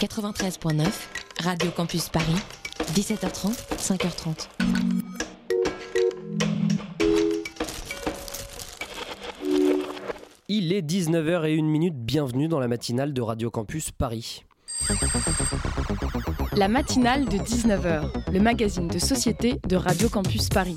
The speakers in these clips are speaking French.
93.9, Radio Campus Paris, 17h30, 5h30. Il est 19h01, bienvenue dans la matinale de Radio Campus Paris. La matinale de 19h, le magazine de société de Radio Campus Paris.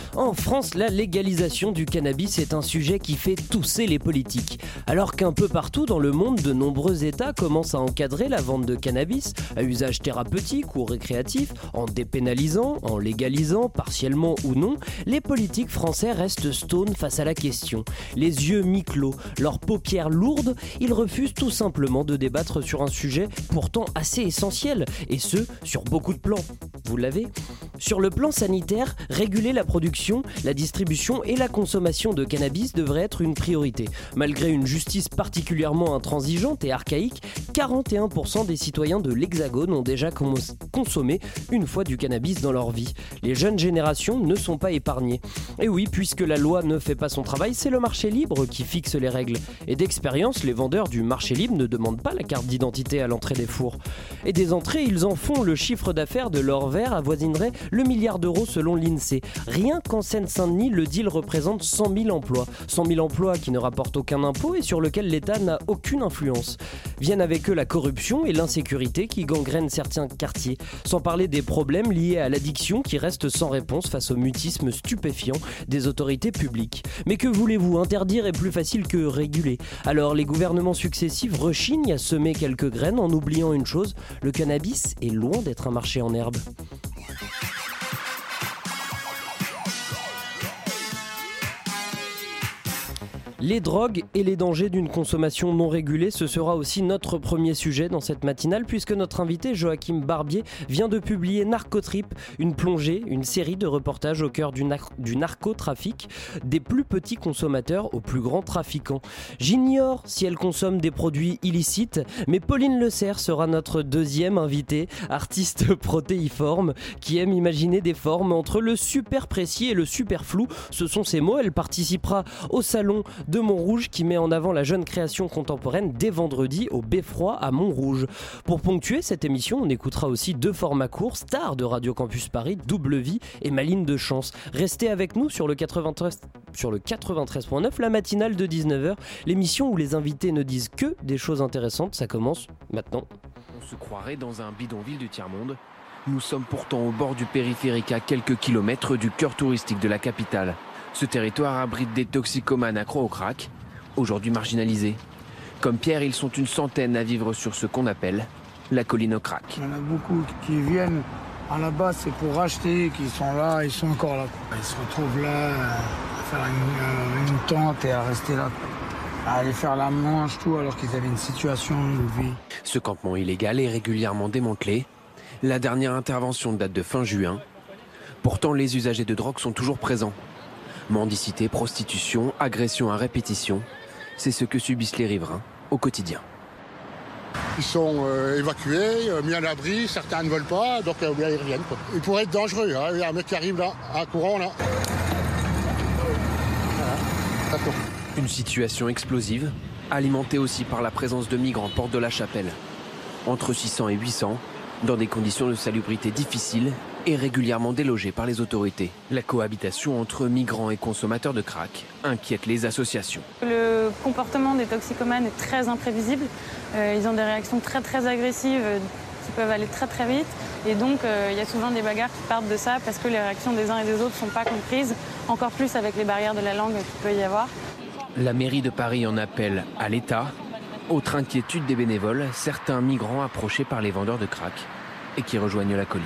En France, la légalisation du cannabis est un sujet qui fait tousser les politiques. Alors qu'un peu partout dans le monde, de nombreux États commencent à encadrer la vente de cannabis à usage thérapeutique ou récréatif, en dépénalisant, en légalisant, partiellement ou non, les politiques français restent stone face à la question. Les yeux mi-clos, leurs paupières lourdes, ils refusent tout simplement de débattre sur un sujet pourtant assez essentiel, et ce, sur beaucoup de plans. Vous l'avez? Sur le plan sanitaire, réguler la production la distribution et la consommation de cannabis devraient être une priorité. Malgré une justice particulièrement intransigeante et archaïque, 41% des citoyens de l'Hexagone ont déjà consommé une fois du cannabis dans leur vie. Les jeunes générations ne sont pas épargnées. Et oui, puisque la loi ne fait pas son travail, c'est le marché libre qui fixe les règles. Et d'expérience, les vendeurs du marché libre ne demandent pas la carte d'identité à l'entrée des fours. Et des entrées, ils en font le chiffre d'affaires de leur verre avoisinerait le milliard d'euros selon l'INSEE. Rien qu'en Seine-Saint-Denis, le deal représente 100 000 emplois. 100 000 emplois qui ne rapportent aucun impôt et sur lesquels l'État n'a aucune influence. Viennent avec eux la corruption et l'insécurité qui gangrènent certains quartiers. Sans parler des problèmes liés à l'addiction qui restent sans réponse face au mutisme stupéfiant des autorités publiques. Mais que voulez-vous? Interdire est plus facile que réguler. Alors les gouvernements successifs rechignent à semer quelques graines en oubliant une chose, le cannabis est loin d'être un marché en herbe. Les drogues et les dangers d'une consommation non régulée, ce sera aussi notre premier sujet dans cette matinale puisque notre invité Joachim Barbier vient de publier Narcotrip, une plongée, une série de reportages au cœur du, narcotrafic, des plus petits consommateurs aux plus grands trafiquants. J'ignore si elle consomme des produits illicites, mais Pauline Le Serre sera notre deuxième invitée, artiste protéiforme qui aime imaginer des formes entre le super précis et le super flou. Ce sont ses mots, elle participera au salon Montrouge qui met en avant la jeune création contemporaine dès vendredi au Beffroi à Montrouge. Pour ponctuer cette émission, on écoutera aussi deux formats courts, stars de Radio Campus Paris, Double Vie et Maline de Chance. Restez avec nous sur le 93 sur le 93.9, la matinale de 19h, l'émission où les invités ne disent que des choses intéressantes. Ça commence maintenant. On se croirait dans un bidonville du tiers-monde. Nous sommes pourtant au bord du périphérique à quelques kilomètres du cœur touristique de la capitale. Ce territoire abrite des toxicomanes accro au crack, aujourd'hui marginalisés. Comme Pierre, ils sont une centaine à vivre sur ce qu'on appelle la colline au crack. Il y en a beaucoup qui viennent à la base, c'est pour acheter, qui sont là, ils sont encore là. Ils se retrouvent là, à faire une, une tente et à rester là. À aller faire la manche, tout, alors qu'ils avaient une situation de vie. Ce campement illégal est régulièrement démantelé. La dernière intervention date de fin juin. Pourtant, les usagers de drogue sont toujours présents. Mendicité, prostitution, agression à répétition, c'est ce que subissent les riverains au quotidien. Ils sont euh, évacués, euh, mis à l'abri, certains ne veulent pas, donc euh, ils reviennent. Ils pourraient être dangereux. Hein. Il y a un mec qui arrive là, à courant là. Une situation explosive, alimentée aussi par la présence de migrants porte de la Chapelle. Entre 600 et 800, dans des conditions de salubrité difficiles est régulièrement délogée par les autorités. La cohabitation entre migrants et consommateurs de crack inquiète les associations. Le comportement des toxicomanes est très imprévisible. Euh, ils ont des réactions très très agressives euh, qui peuvent aller très très vite. Et donc euh, il y a souvent des bagarres qui partent de ça parce que les réactions des uns et des autres ne sont pas comprises, encore plus avec les barrières de la langue qu'il peut y avoir. La mairie de Paris en appelle à l'État. Autre inquiétude des bénévoles, certains migrants approchés par les vendeurs de crack et qui rejoignent la colline.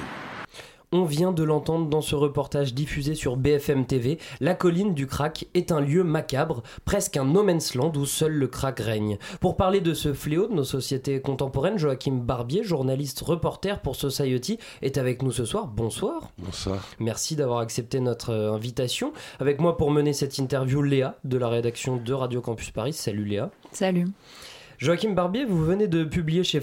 On vient de l'entendre dans ce reportage diffusé sur BFM TV. La colline du crack est un lieu macabre, presque un no man's land où seul le crack règne. Pour parler de ce fléau de nos sociétés contemporaines, Joachim Barbier, journaliste reporter pour Society, est avec nous ce soir. Bonsoir. Bonsoir. Merci d'avoir accepté notre euh, invitation. Avec moi pour mener cette interview, Léa de la rédaction de Radio Campus Paris. Salut Léa. Salut. Joachim Barbier, vous venez de publier chez,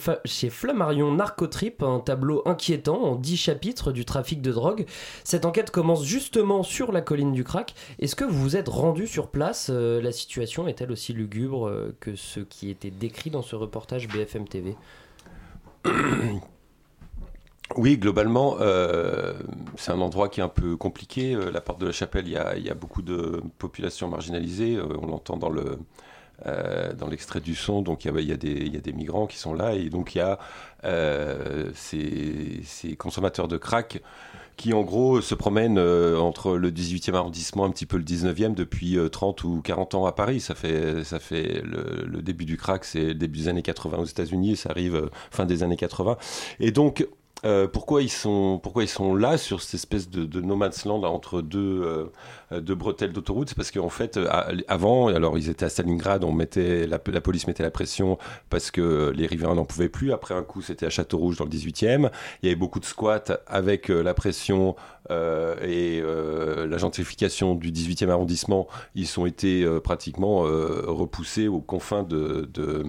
Flammarion Narcotrip un tableau inquiétant en 10 chapitres du trafic de drogue. Cette enquête commence justement sur la colline du crack. Est-ce que vous vous êtes rendu sur place? Euh, La situation est-elle aussi lugubre euh, que ce qui était décrit dans ce reportage BFM TV Oui, globalement, euh, c'est un endroit qui est un peu compliqué. la porte de la chapelle, il y a beaucoup de populations marginalisées. on l'entend dans le, euh, dans l'extrait du son, donc il y, a des migrants qui sont là, et donc il y a euh, ces, consommateurs de crack qui en gros se promènent euh, entre le 18e arrondissement, un petit peu le 19e, depuis 30 ou 40 ans à Paris. Ça fait, fait le, début du crack, c'est le début des années 80 aux États-Unis, ça arrive fin des années 80. Et donc euh, pourquoi, ils sont, pourquoi ils sont là sur cette espèce de, de no man's land entre deux, euh, deux bretelles d'autoroute? C'est parce qu'en fait, euh, avant, alors ils étaient à Stalingrad, on mettait, la, police mettait la pression parce que les riverains n'en pouvaient plus. Après un coup, c'était à Château-Rouge dans le 18e. Il y avait beaucoup de squats avec la pression et la gentrification du 18e arrondissement. Ils ont été pratiquement repoussés aux confins de, de,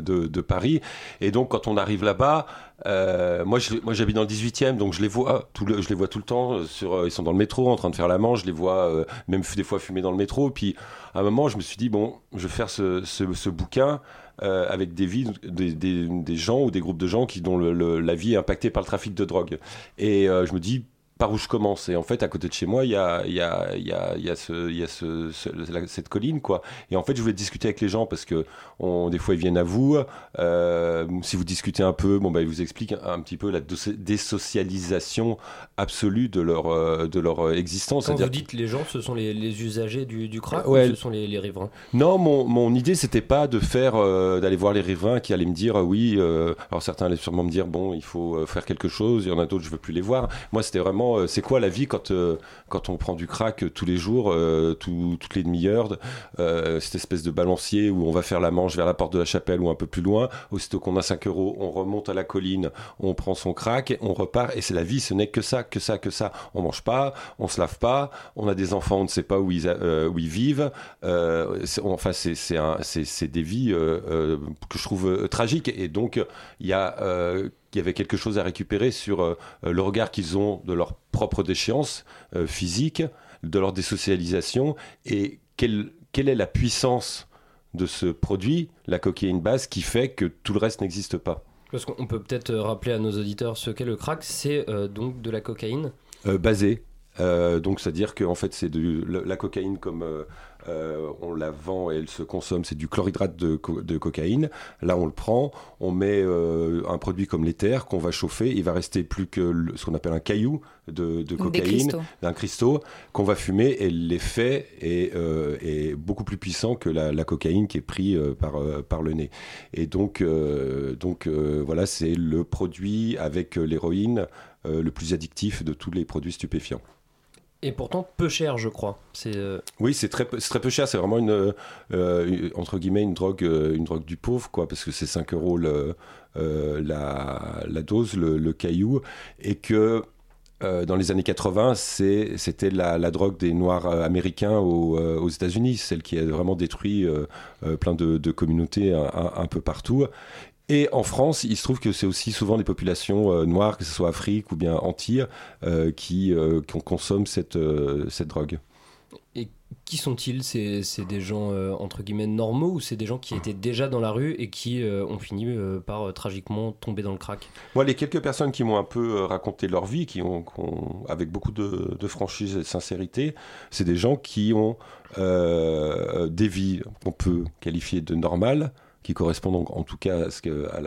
de, de Paris. Et donc, quand on arrive là-bas, euh, moi, j'habite dans le 18e, donc je les vois tout le, je les vois tout le temps. Euh, sur, euh, ils sont dans le métro, en train de faire la manche. Je les vois même des fois fumer dans le métro. Puis, à un moment, je me suis dit bon, je vais faire ce, bouquin avec des vies, des, gens ou des groupes de gens qui dont la vie est impactée par le trafic de drogue. Et je me dis par où je commence. Et en fait, à côté de chez moi, il y a, y a, y a, y a, ce, y a ce, cette colline, quoi. Et en fait, je voulais discuter avec les gens parce que on, des fois, ils viennent à vous. Euh, si vous discutez un peu, bon, bah, ils vous expliquent un, petit peu la désocialisation absolue de leur, euh, de leur existence. Quand vous dites les gens, ce sont les, les usagers du, du crack ou ce sont les, les riverains? Non, mon, mon idée, c'était pas de faire, euh, d'aller voir les riverains qui allaient me dire, oui, alors certains allaient sûrement me dire, bon, il faut faire quelque chose. Il y en a d'autres, je veux plus les voir. Moi, c'était vraiment euh, c'est quoi la vie quand, euh, quand on prend du crack tous les jours, euh, toutes les demi-heures, cette espèce de balancier où on va faire la manche vers la porte de la chapelle ou un peu plus loin. Aussitôt qu'on a 5 euros, on remonte à la colline, on prend son crack, on repart et c'est la vie, ce n'est que ça, que ça, que ça. On mange pas, on se lave pas, on a des enfants, on ne sait pas où ils, où ils vivent. enfin, c'est des vies que je trouve tragiques et donc il y a qu'il y avait quelque chose à récupérer sur euh, le regard qu'ils ont de leur propre déchéance euh, physique, de leur désocialisation, et quelle, quelle est la puissance de ce produit, la cocaïne base, qui fait que tout le reste n'existe pas. Parce qu'on peut peut-être rappeler à nos auditeurs ce qu'est le crack, c'est euh, donc de la cocaïne? Basée. donc c'est-à-dire que en fait c'est de la cocaïne comme euh, on la vend et elle se consomme, c'est du chlorhydrate de, cocaïne. Là, on le prend, on met euh, un produit comme l'éther qu'on va chauffer, il va rester plus que ce qu'on appelle un caillou de, cocaïne, d'un cristaux, qu'on va fumer et l'effet est, euh, est, beaucoup plus puissant que la, cocaïne qui est pris par, par le nez. Et donc, donc voilà, c'est le produit avec l'héroïne le plus addictif de tous les produits stupéfiants. Et pourtant peu cher, je crois. Euh, Oui, c'est très, peu cher. C'est vraiment une, euh, entre guillemets, une drogue, euh, une drogue du pauvre, quoi, parce que c'est 5 euros le, la, dose, le, caillou, et que dans les années 80, c'était la, la, drogue des Noirs américains aux, aux États-Unis, celle qui a vraiment détruit plein de, communautés un, un, peu partout. Et en France, il se trouve que c'est aussi souvent des populations euh, noires, que ce soit Afrique ou bien Antilles, euh, qui, euh, qui consomment cette, cette drogue. Et qui sont-ils? C'est des gens entre guillemets normaux ou c'est des gens qui étaient déjà dans la rue et qui ont fini par tragiquement tomber dans le crack? Moi, les quelques personnes qui m'ont un peu raconté leur vie, qui ont, avec beaucoup de, de, franchise et de sincérité, c'est des gens qui ont des vies qu'on peut qualifier de normales, qui correspondent en, tout cas à,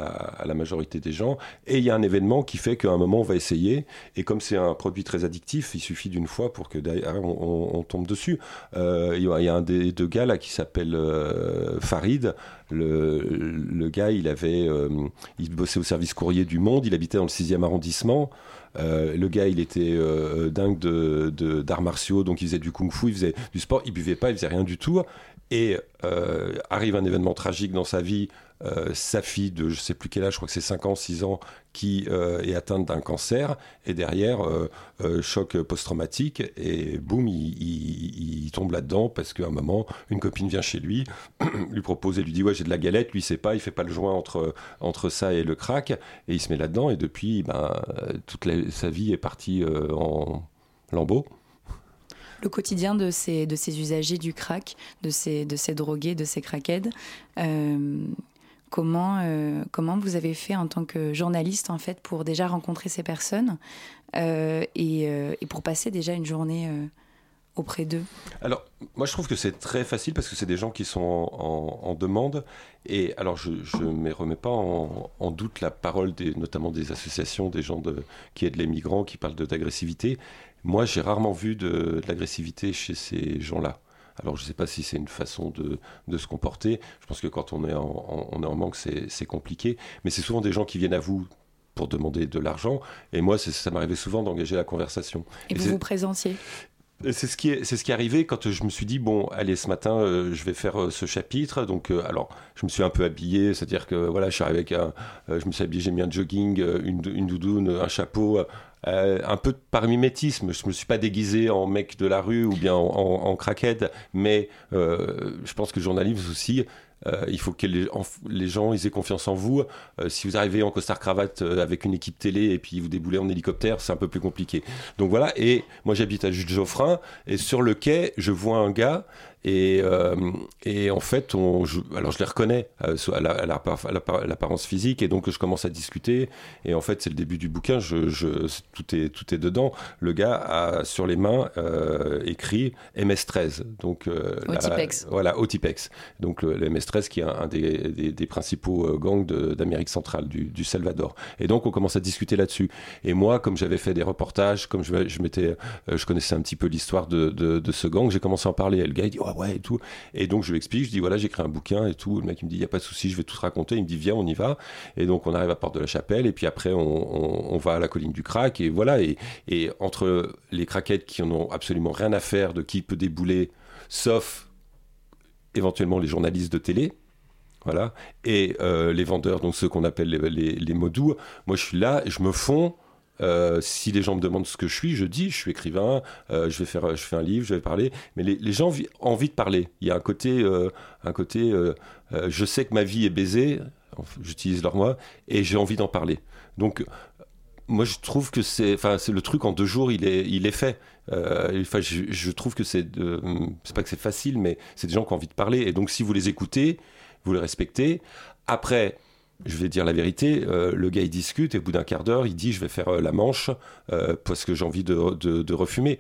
la, majorité des gens. Et il y a un événement qui fait qu'à un moment, on va essayer. Et comme c'est un produit très addictif, il suffit d'une fois pour que derrière, on, on, tombe dessus. Euh, il y a un des deux gars là qui s'appelle euh, Farid. Le, le, gars, il avait, euh, il bossait au service courrier du Monde. Il habitait dans le 6e arrondissement. le gars, il était dingue de, d'arts martiaux, donc il faisait du kung-fu, il faisait du sport, il buvait pas, il faisait rien du tout. Et arrive un événement tragique dans sa vie. Euh, sa fille de je sais plus quel âge, je crois que c'est 5 ans, 6 ans, qui euh, est atteinte d'un cancer, et derrière, euh, choc post-traumatique, et boum, il, tombe là-dedans parce qu'à un moment, une copine vient chez lui, lui propose et lui dit Ouais, j'ai de la galette, lui, sait pas, il fait pas le joint entre, entre ça et le crack, et il se met là-dedans, et depuis, ben, toute sa vie est partie en lambeaux le quotidien de ces, usagers du crack, de ces, drogués, de ces crackheads. Comment, euh, comment vous avez fait en tant que journaliste en fait pour déjà rencontrer ces personnes euh, euh, et, pour passer déjà une journée auprès d'eux? Alors, moi je trouve que c'est très facile parce que c'est des gens qui sont en, demande. Et alors, je ne me remets pas en, doute la parole notamment des associations, des gens qui aident les migrants, qui parlent d'agressivité. Moi, j'ai rarement vu de l'agressivité chez ces gens-là. Alors je ne sais pas si c'est une façon de, de, se comporter. Je pense que quand on est en, on est en manque, c'est compliqué. Mais c'est souvent des gens qui viennent à vous pour demander de l'argent. Et moi, ça m'arrivait souvent d'engager la conversation. Et, vous vous présentiez? C'est ce qui est, c'est ce qui est arrivé quand je me suis dit bon allez ce matin euh, je vais faire euh, ce chapitre donc euh, alors je me suis un peu habillé c'est à dire que voilà je suis arrivé avec un je me suis habillé j'ai mis un jogging une, une doudoune un chapeau un peu par mimétisme. Je me suis pas déguisé en mec de la rue ou bien en, en, mais euh, je pense que le journalisme aussi, euh, il faut que les, gens aient confiance en vous. si vous arrivez en costard cravate avec une équipe télé et puis vous déboulez en hélicoptère, c'est un peu plus compliqué. Donc voilà. Et moi j'habite à Jules Geoffrin et sur le quai, je vois un gars et, euh, et, en fait, on, alors je les reconnais euh, à, l'apparence physique, et donc je commence à discuter. Et en fait, c'est le début du bouquin. Je, je, tout est tout est dedans. Le gars a sur les mains euh, écrit MS13, donc Otipex. voilà Otipex. Donc le, MS13 qui est un, des, des, principaux gangs d'Amérique centrale, du, du, Salvador. Et donc on commence à discuter là-dessus. Et moi, comme j'avais fait des reportages, comme je, je m'étais, je connaissais un petit peu l'histoire de, de, de, ce gang, j'ai commencé à en parler. Et le gars il dit oh, ouais et tout. Et donc je lui explique, je dis voilà, j'ai écrit un bouquin et tout. Le mec il me dit il y a pas de souci, je vais tout te raconter. Il me dit viens, on y va. Et donc on arrive à Porte de la Chapelle et puis après on, on, va à la colline du crack et voilà. Et, et entre les craquettes qui en ont absolument rien à faire de qui peut débouler, sauf éventuellement les journalistes de télé, voilà, et euh, les vendeurs, donc ceux qu'on appelle les, les, Moi, je suis là je me fonds euh, si les gens me demandent ce que je suis, je dis, je suis écrivain, euh, je vais faire, je fais un livre, je vais parler. Mais les, gens ont envie de parler. Il y a un côté, euh, un côté, je sais que ma vie est baisée, j'utilise leur moi, et j'ai envie d'en parler. Donc, moi, je trouve que c'est, enfin, c'est le truc en deux jours, il est, il est fait. Enfin, je, je, trouve que c'est, c'est pas que c'est facile, mais c'est des gens qui ont envie de parler. Et donc, si vous les écoutez, vous les respectez. Après, je vais dire la vérité, euh, le gars il discute et au bout d'un quart d'heure il dit je vais faire euh, la manche euh, parce que j'ai envie de, de, refumer.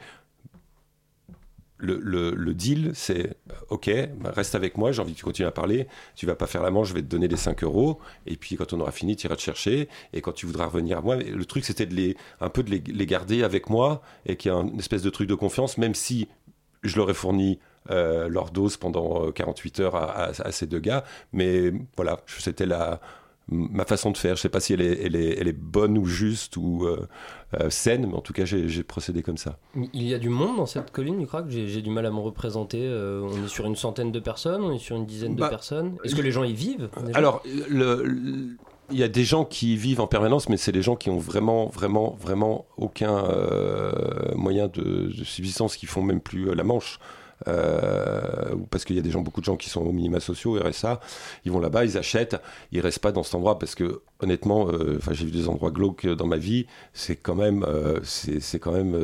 Le, le, deal c'est ok, bah, reste avec moi, j'ai envie que tu continues à parler, tu vas pas faire la manche, je vais te donner les 5 euros et puis quand on aura fini tu iras te chercher et quand tu voudras revenir à moi, le truc c'était de les, un peu de les, garder avec moi et qu'il y a une espèce de truc de confiance même si je leur ai fourni leur dose pendant 48 heures à, à, ces deux gars. Mais voilà, c'était la, ma façon de faire. Je ne sais pas si elle est, elle, est, elle est, bonne ou juste ou euh, euh, saine, mais en tout cas, j'ai procédé comme ça. Il y a du monde dans cette colline du crack J'ai du mal à me représenter. Euh, on est sur une centaine de personnes, on est sur une dizaine de bah, personnes. Est-ce que les gens y vivent Alors, il y a des gens qui y vivent en permanence, mais c'est des gens qui ont vraiment, vraiment, vraiment aucun moyen de, de, subsistance, qui font même plus la manche. Euh, parce qu'il y a des gens, beaucoup de gens qui sont au minima sociaux, RSA, ils vont là-bas, ils achètent, ils restent pas dans cet endroit parce que honnêtement, euh, enfin j'ai vu des endroits glauques dans ma vie, euh, c'est quand même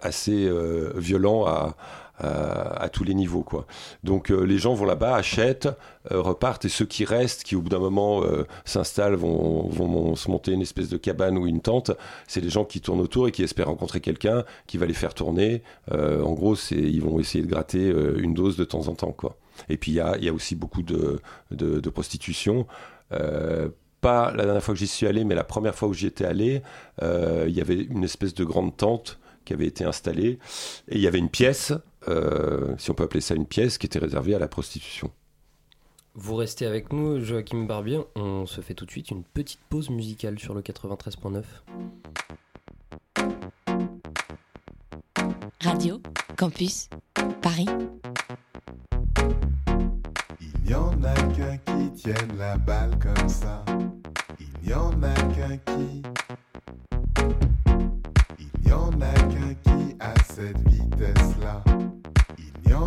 assez violent à à, tous les niveaux. Quoi. Donc euh, les gens vont là-bas, achètent, euh, repartent, et ceux qui restent, qui au bout d'un moment euh, s'installent, vont, se monter une espèce de cabane ou une tente, c'est les gens qui tournent autour et qui espèrent rencontrer quelqu'un qui va les faire tourner. en gros, ils vont essayer de gratter une dose de temps en temps. Quoi. Et puis il y a, aussi beaucoup de prostitution pas la dernière fois que j'y suis allé, mais la première fois où j'y étais allé, il y avait une espèce de grande tente qui avait été installée et il y avait une pièce euh, si on peut appeler ça une pièce, qui était réservée à la prostitution. Vous restez avec nous, Joachim Barbier. On se fait tout de suite une petite pause musicale sur le 93.9. Radio Campus Paris. Il n'y en a qu'un qui tienne la balle comme ça. Il n'y en a qu'un qui. Il n'y en a qu'un qui a cette vitesse-là.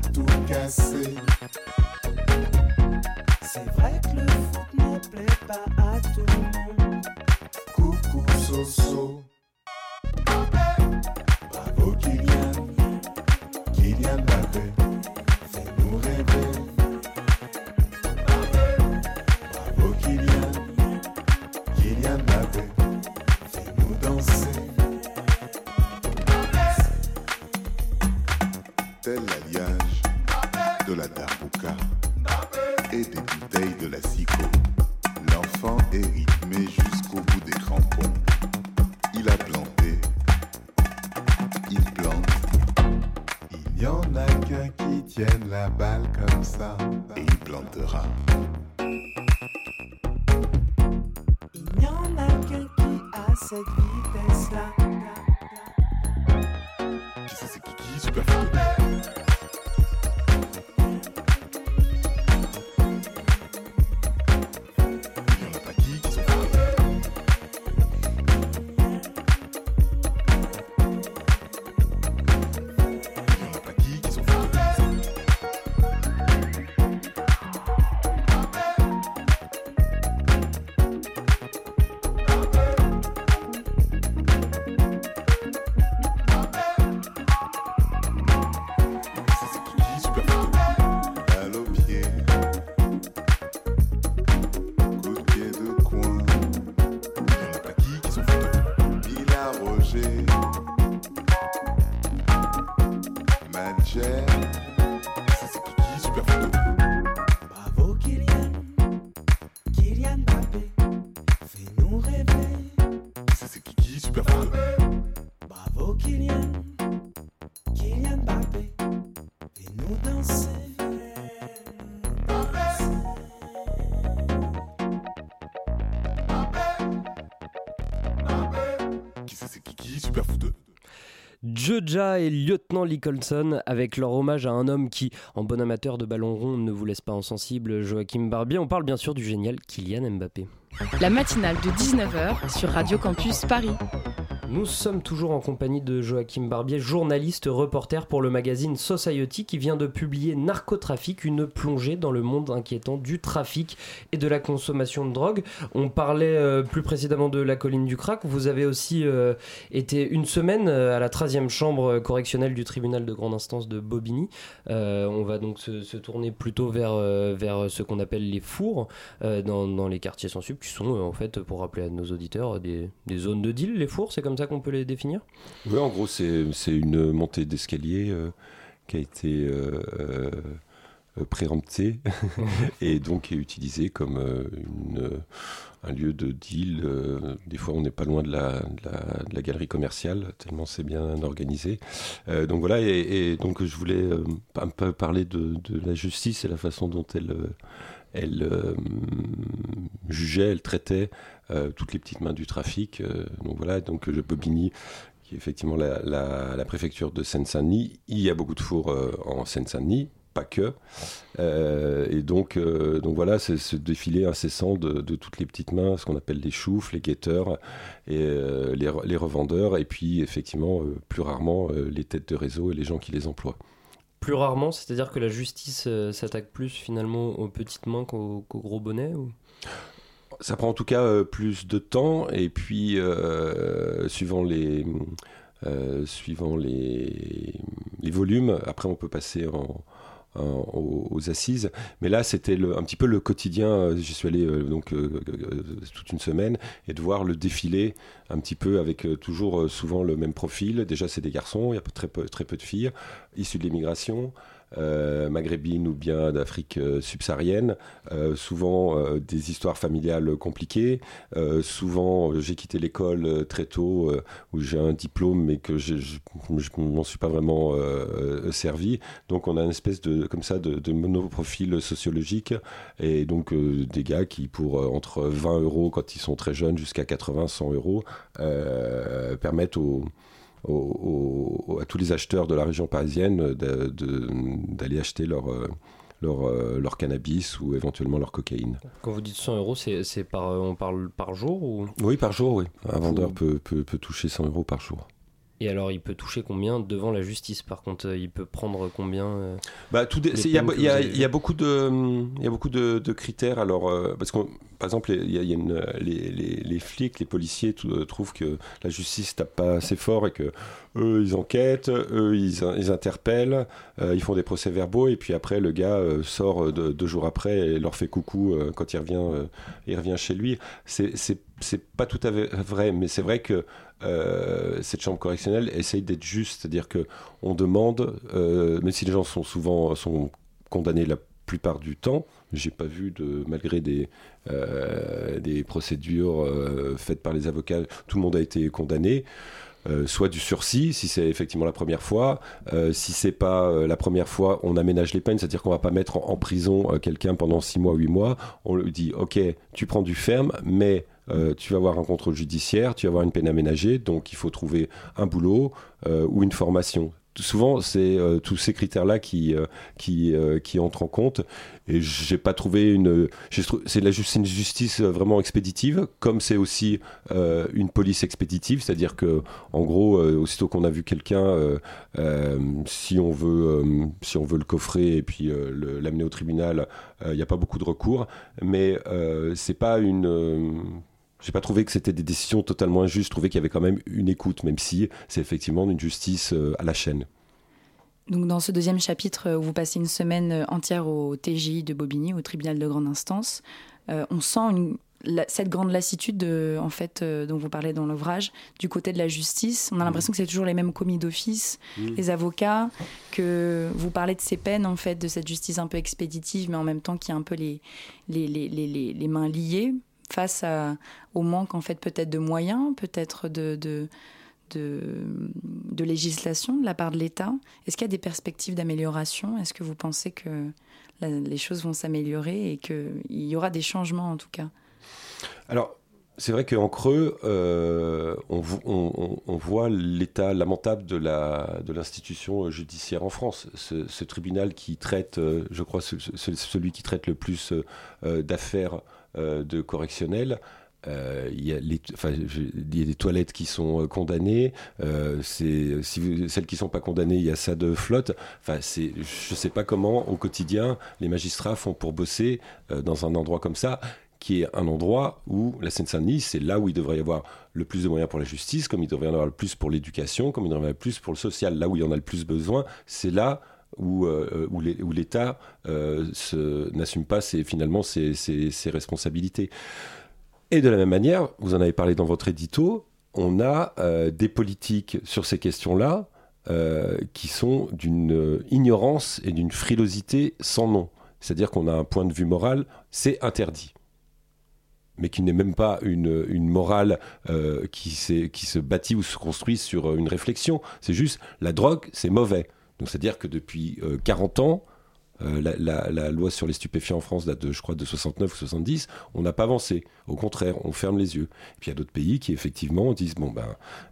tout cassé. C'est vrai que le foot ne plaît pas à tout le monde. Coucou Soso. Bravo Kylian, Kylian Mbappé, fais-nous rêver. Bravo Kylian, Kylian Mbappé, fais-nous danser. Et des bouteilles de la Kylian Mbappé, fais-nous rêver. C'est Kiki, super. Bravo Kylian Joja et Lieutenant Nicholson avec leur hommage à un homme qui, en bon amateur de ballon rond, ne vous laisse pas insensible, Joachim Barbier. On parle bien sûr du génial Kylian Mbappé. La matinale de 19h sur Radio Campus Paris. Nous sommes toujours en compagnie de Joachim Barbier, journaliste reporter pour le magazine Society qui vient de publier Narcotrafic, une plongée dans le monde inquiétant du trafic et de la consommation de drogue. On parlait euh, plus précédemment de la colline du crack. Vous avez aussi euh, été une semaine euh, à la 13e chambre correctionnelle du tribunal de grande instance de Bobigny. On va donc se, tourner plutôt vers, vers ce qu'on appelle les fours dans, les quartiers sensibles qui sont en fait, pour rappeler à nos auditeurs, des, des zones de deal, les fours, c'est comme ça qu'on peut les définir? Oui, en gros, c'est une montée d'escalier euh, qui a été euh, euh, préempté et donc est utilisé comme une, un lieu de deal. des fois, on n'est pas loin de la, de la, galerie commerciale, tellement c'est bien organisé. donc voilà, et, donc je voulais un peu parler de, de, la justice et la façon dont elle elle euh, jugeait, elle traitait euh, toutes les petites mains du trafic. Euh, donc voilà, donc Bobigny, qui est effectivement la, préfecture de Seine-Saint-Denis, il y a beaucoup de fours en Seine-Saint-Denis, pas que. et donc, voilà, c'est ce défilé incessant de, toutes les petites mains, ce qu'on appelle les choufs, les guetteurs, et les, revendeurs, et puis effectivement, plus rarement, les têtes de réseau et les gens qui les emploient plus rarement, c'est-à-dire que la justice euh, s'attaque plus finalement aux petites mains qu'aux gros bonnets Ça prend en tout cas euh, plus de temps et puis euh, suivant les suivant les, volumes, après on peut passer en, aux, assises. Mais là, c'était un petit peu le quotidien. Euh, j'y suis allé euh, donc euh, toute une semaine et de voir le défilé un petit peu avec toujours souvent le même profil. Déjà, c'est des garçons, il y a très peu, très peu de filles issus de l'immigration. Euh, maghrébine ou bien d'Afrique euh, subsaharienne, euh, souvent des histoires familiales compliquées. souvent, j'ai quitté l'école très tôt, où j'ai un diplôme, mais que je ne m'en suis pas vraiment servi. Donc, on a une espèce de, comme ça, de, de monoprofil sociologique, et donc des gars qui, pour entre 20 euros quand ils sont très jeunes, jusqu'à 80, 100 euros, permettent aux à tous les acheteurs de la région parisienne d'aller acheter leur, euh, leur, euh, leur, cannabis ou éventuellement leur cocaïne. Quand vous dites 100 euros, c'est par, on parle par jour ou... Oui, par jour, oui. Un vendeur peut, peut, peut toucher 100 euros par jour. Et alors, il peut toucher combien devant la justice Par contre, euh, il peut prendre combien Bah, tout. Il y, a beaucoup de, il y a beaucoup de, critères. Alors, parce que par exemple, il y a, une, les, les, les, flics, les policiers trouvent que la justice tape pas assez fort et que eux, ils enquêtent, eux, ils, ils interpellent, ils font des procès-verbaux et puis après, le gars sort deux jours après et leur fait coucou quand il revient, il revient chez lui. C'est c'est pas tout à fait vrai, mais c'est vrai que euh, cette chambre correctionnelle essaye d'être juste, c'est-à-dire que on demande, euh, même si les gens sont souvent sont condamnés la plupart du temps, j'ai pas vu de malgré des euh, des procédures faites par les avocats, tout le monde a été condamné. soit du sursis si c'est effectivement la première fois. si c'est pas la première fois, on aménage les peines, c'est-à-dire qu'on va pas mettre en, en prison quelqu'un pendant 6 mois, 8 mois. On lui dit, ok, tu prends du ferme, mais euh, tu vas avoir un contrôle judiciaire, tu vas avoir une peine aménagée, donc il faut trouver un boulot euh, ou une formation. Souvent, c'est euh, tous ces critères-là qui, qui, entrent en compte. Et j'ai pas trouvé une. C'est une justice vraiment expéditive, comme c'est aussi une police expéditive, c'est-à-dire que, en gros, aussitôt qu'on a vu quelqu'un, si on veut, si on veut le coffrer et puis l'amener au tribunal, il n'y a pas beaucoup de recours. Mais c'est pas une j'ai pas trouvé que c'était des décisions totalement injustes. Je trouvais qu'il y avait quand même une écoute, même si c'est effectivement une justice euh, à la chaîne. Donc dans ce deuxième chapitre, euh, où vous passez une semaine euh, entière au TGI de Bobigny, au tribunal de grande instance, on sent cette grande lassitude en fait, dont vous parlez dans l'ouvrage, du côté de la justice. On a mmh. l'impression que c'est toujours les mêmes commis d'office, mmh. les avocats, que vous parlez de ces peines, en fait, de cette justice un peu expéditive, mais en même temps qui a un peu les, les, les, les, les mains liées face au manque en fait peut-être de moyens, peut-être de, de, de, législation de la part de l'État. Est-ce qu'il y a des perspectives d'amélioration? Est-ce que vous pensez que les choses vont s'améliorer et qu'il y aura des changements en tout cas? Alors, c'est vrai qu'en creux, euh, on, voit l'état lamentable de l'institution judiciaire en France. Ce, tribunal qui traite, euh, je crois, celui qui traite le plus euh, d'affaires euh, de correctionnel. Euh, il, y a des toilettes qui sont euh, condamnées. si celles qui ne sont pas condamnées, il y a ça de flotte. Enfin, c'est, je ne sais pas comment, au quotidien, les magistrats font pour bosser dans un endroit comme ça qui est un endroit où la Seine-Saint-Denis, c'est là où il devrait y avoir le plus de moyens pour la justice, comme il devrait y en avoir le plus pour l'éducation, comme il devrait y en avoir le plus pour le social. Là où il y en a le plus besoin, c'est là où, euh, où l'État euh, n'assume pas finalement ses, responsabilités. Et de la même manière, vous en avez parlé dans votre édito, on a euh, des politiques sur ces questions-là euh, qui sont d'une euh, ignorance et d'une frilosité sans nom. C'est-à-dire qu'on a un point de vue moral, c'est interdit mais qui n'est même pas une, morale euh, qui, se bâtit ou se construit sur euh, une réflexion. C'est juste, la drogue, c'est mauvais. Donc c'est-à-dire que depuis euh, 40 ans, euh, la, la- la loi sur les stupéfiants en France date de, je crois, de 69 ou 70. On n'a pas avancé. Au contraire, on ferme les yeux. Et puis il y a d'autres pays qui effectivement disent bon ben,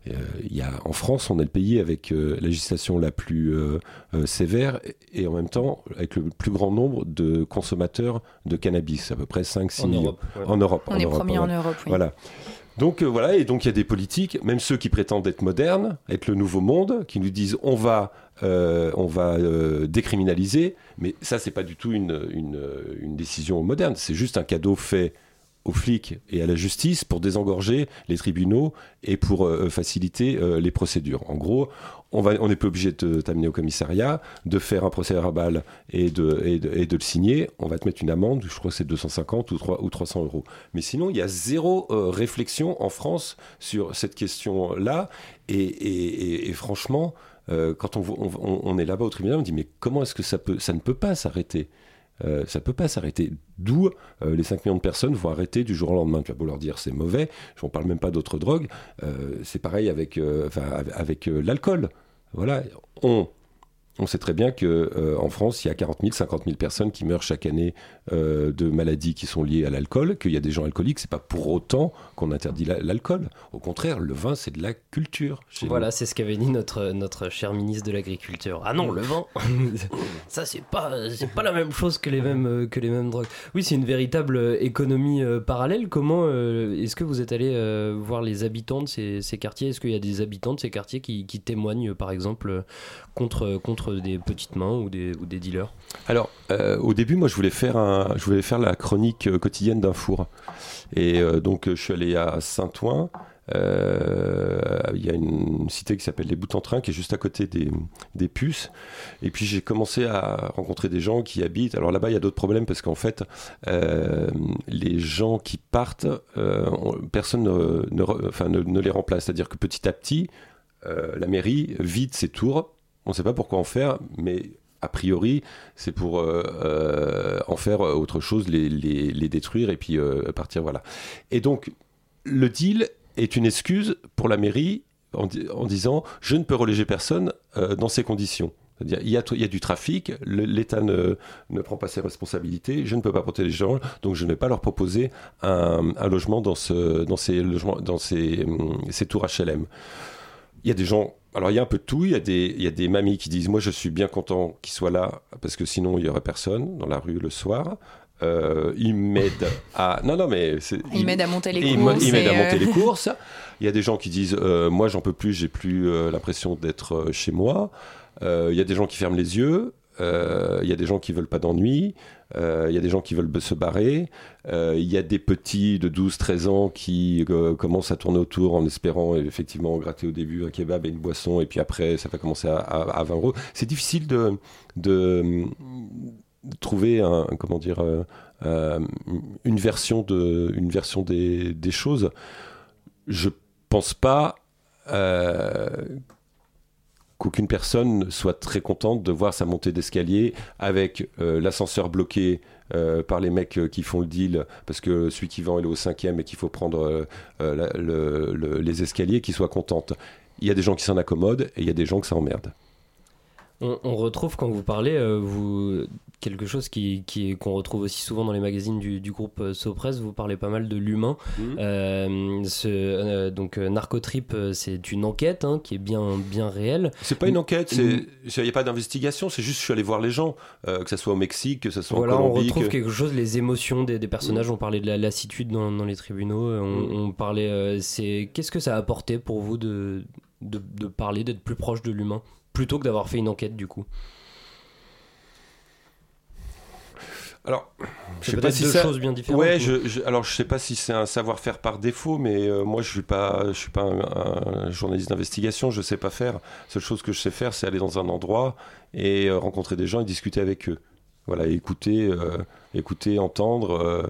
euh, il y a en France, on est le pays avec euh, la législation la plus euh, euh, sévère et, et en même temps avec le plus grand nombre de consommateurs de cannabis, à peu près 5-6 En millions Europe, ouais. en Europe. On en est Europe, premier en. Europe, oui. Voilà. Donc euh, voilà, et donc il y a des politiques, même ceux qui prétendent être modernes, être le nouveau monde, qui nous disent on va, euh, on va euh, décriminaliser, mais ça c'est pas du tout une, une, une décision moderne, c'est juste un cadeau fait aux flics et à la justice pour désengorger les tribunaux et pour euh, faciliter euh, les procédures. En gros, on va, on n'est pas obligé de t'amener au commissariat, de faire un procès verbal et de, et, de, le signer. On va te mettre une amende, je crois que c'est 250 ou, 3, ou 300 euros. Mais sinon, il y a zéro euh, réflexion en France sur cette question-là. Et, franchement, euh, quand on, est là-bas au tribunal, on dit mais comment est-ce que ça ne peut pas s'arrêter? Euh, ça peut pas s'arrêter. D'où euh, les 5 millions de personnes vont arrêter du jour au lendemain. Tu vas beau leur dire c'est mauvais, je ne parle même pas d'autres drogues. Euh, c'est pareil avec, euh, avec- l'alcool. Voilà, on, on sait très bien que euh, en France, il y a 40 000, 50 000 personnes qui meurent chaque année euh, de maladies qui sont liées à l'alcool, qu'il y a des gens alcooliques. C'est pas pour autant qu'on interdit la- l'alcool. Au contraire, le vin, c'est de la culture. chez Voilà, c'est ce qu'avait dit notre, notre cher ministre de l'Agriculture. Ah non, le vin, ça c'est pas, c'est pas la même chose que les mêmes, euh, que les mêmes drogues. Oui, c'est une véritable économie euh, parallèle. Comment est-ce que vous êtes allé voir les habitants de ces, ces quartiers? Est-ce qu'il y a des habitants de ces quartiers qui, qui témoignent, par exemple, euh, contre, des petites mains ou des, dealers Alors, euh, au début, moi, je voulais faire, un, je voulais faire la chronique euh, quotidienne d'un four. Et euh, donc, je suis allé à Saint-Ouen. Il y a une cité qui s'appelle les Boutentrin qui est juste à côté des, des puces. Et puis j'ai commencé à rencontrer des gens qui habitent. Alors là-bas, il y a d'autres problèmes parce qu'en fait, les gens qui partent, on- personne ne, les remplace. C'est-à-dire que petit à petit, la mairie vide ses tours. On ne sait pas pourquoi en faire, mais a priori, c'est pour euh, euh, en faire autre chose, les, détruire et puis euh, partir. Voilà. Et donc, le deal est une excuse pour la mairie en, di- en disant je ne peux reléger personne euh, dans ces conditions. C'est-à-dire, il y, a, du trafic, l'État ne, prend pas ses responsabilités, je ne peux pas protéger les gens, donc je ne vais pas leur proposer un, logement dans, ces, logements, dans ces, hum, ces tours HLM. Il y a des gens, alors il y a un peu de tout, il y a des, il y a des mamies qui disent moi je suis bien content qu'ils soient là parce que sinon il y aurait personne dans la rue le soir. Euh, ils m'aident à non non mais c'est- Ils m'aident à monter les courses m'aident et, à monter euh, les courses. Il y a des gens qui disent euh, moi j'en peux plus, j'ai plus euh, l'impression d'être euh, chez moi. Euh, Il y a des gens qui ferment les yeux. Euh, Il y a des gens qui veulent pas d'ennui. Euh, Il y a des gens qui veulent se barrer. Euh, Il y a des petits de 12-13 ans qui commencent à tourner autour en espérant effectivement gratter au début un kebab et une boisson et puis après ça va commencer à, à, à 20 euros. C'est difficile de, trouver une version de version des, choses. Je pense pas qu'aucune personne soit très contente de voir sa montée d'escalier avec euh, l'ascenseur bloqué euh, par les mecs euh, qui font le deal parce que celui qui vend est au cinquième et qu'il faut prendre les escaliers qui soit contente. Il y a des gens qui s'en accommodent et il y a des gens que ça emmerde. On, on retrouve quand vous parlez euh, vous, quelque chose qui, qu'on retrouve aussi souvent dans les magazines du, du groupe euh, Sopress. Vous parlez pas mal de l'humain. Euh, ce, euh, donc Narcotrip, c'est une enquête hein, qui est bien, bien réelle. C'est pas une enquête, il n'y a pas d'investigation, c'est juste je suis allé voir les gens, que ce soit au Mexique, que ce soit Voilà, en on Colombie. retrouve que- quelque chose, les émotions des, des personnages. On parlait de la lassitude dans, dans les tribunaux. euh, On, on parlait. c'est qu'est-ce que ça a apporté pour vous de, de, de parler, d'être plus proche de l'humain, plutôt que d'avoir fait une enquête du coup. Alors, C'est peut-être deux choses bien différentes, Ouais, je, je- alors je sais pas si c'est un savoir-faire par défaut, mais euh, moi je suis pas, je suis pas un, un journaliste d'investigation, je sais pas faire. La seule chose que je sais faire, c'est aller dans un endroit et euh, rencontrer des gens et discuter avec eux. Voilà, écouter, euh, écouter, entendre, euh,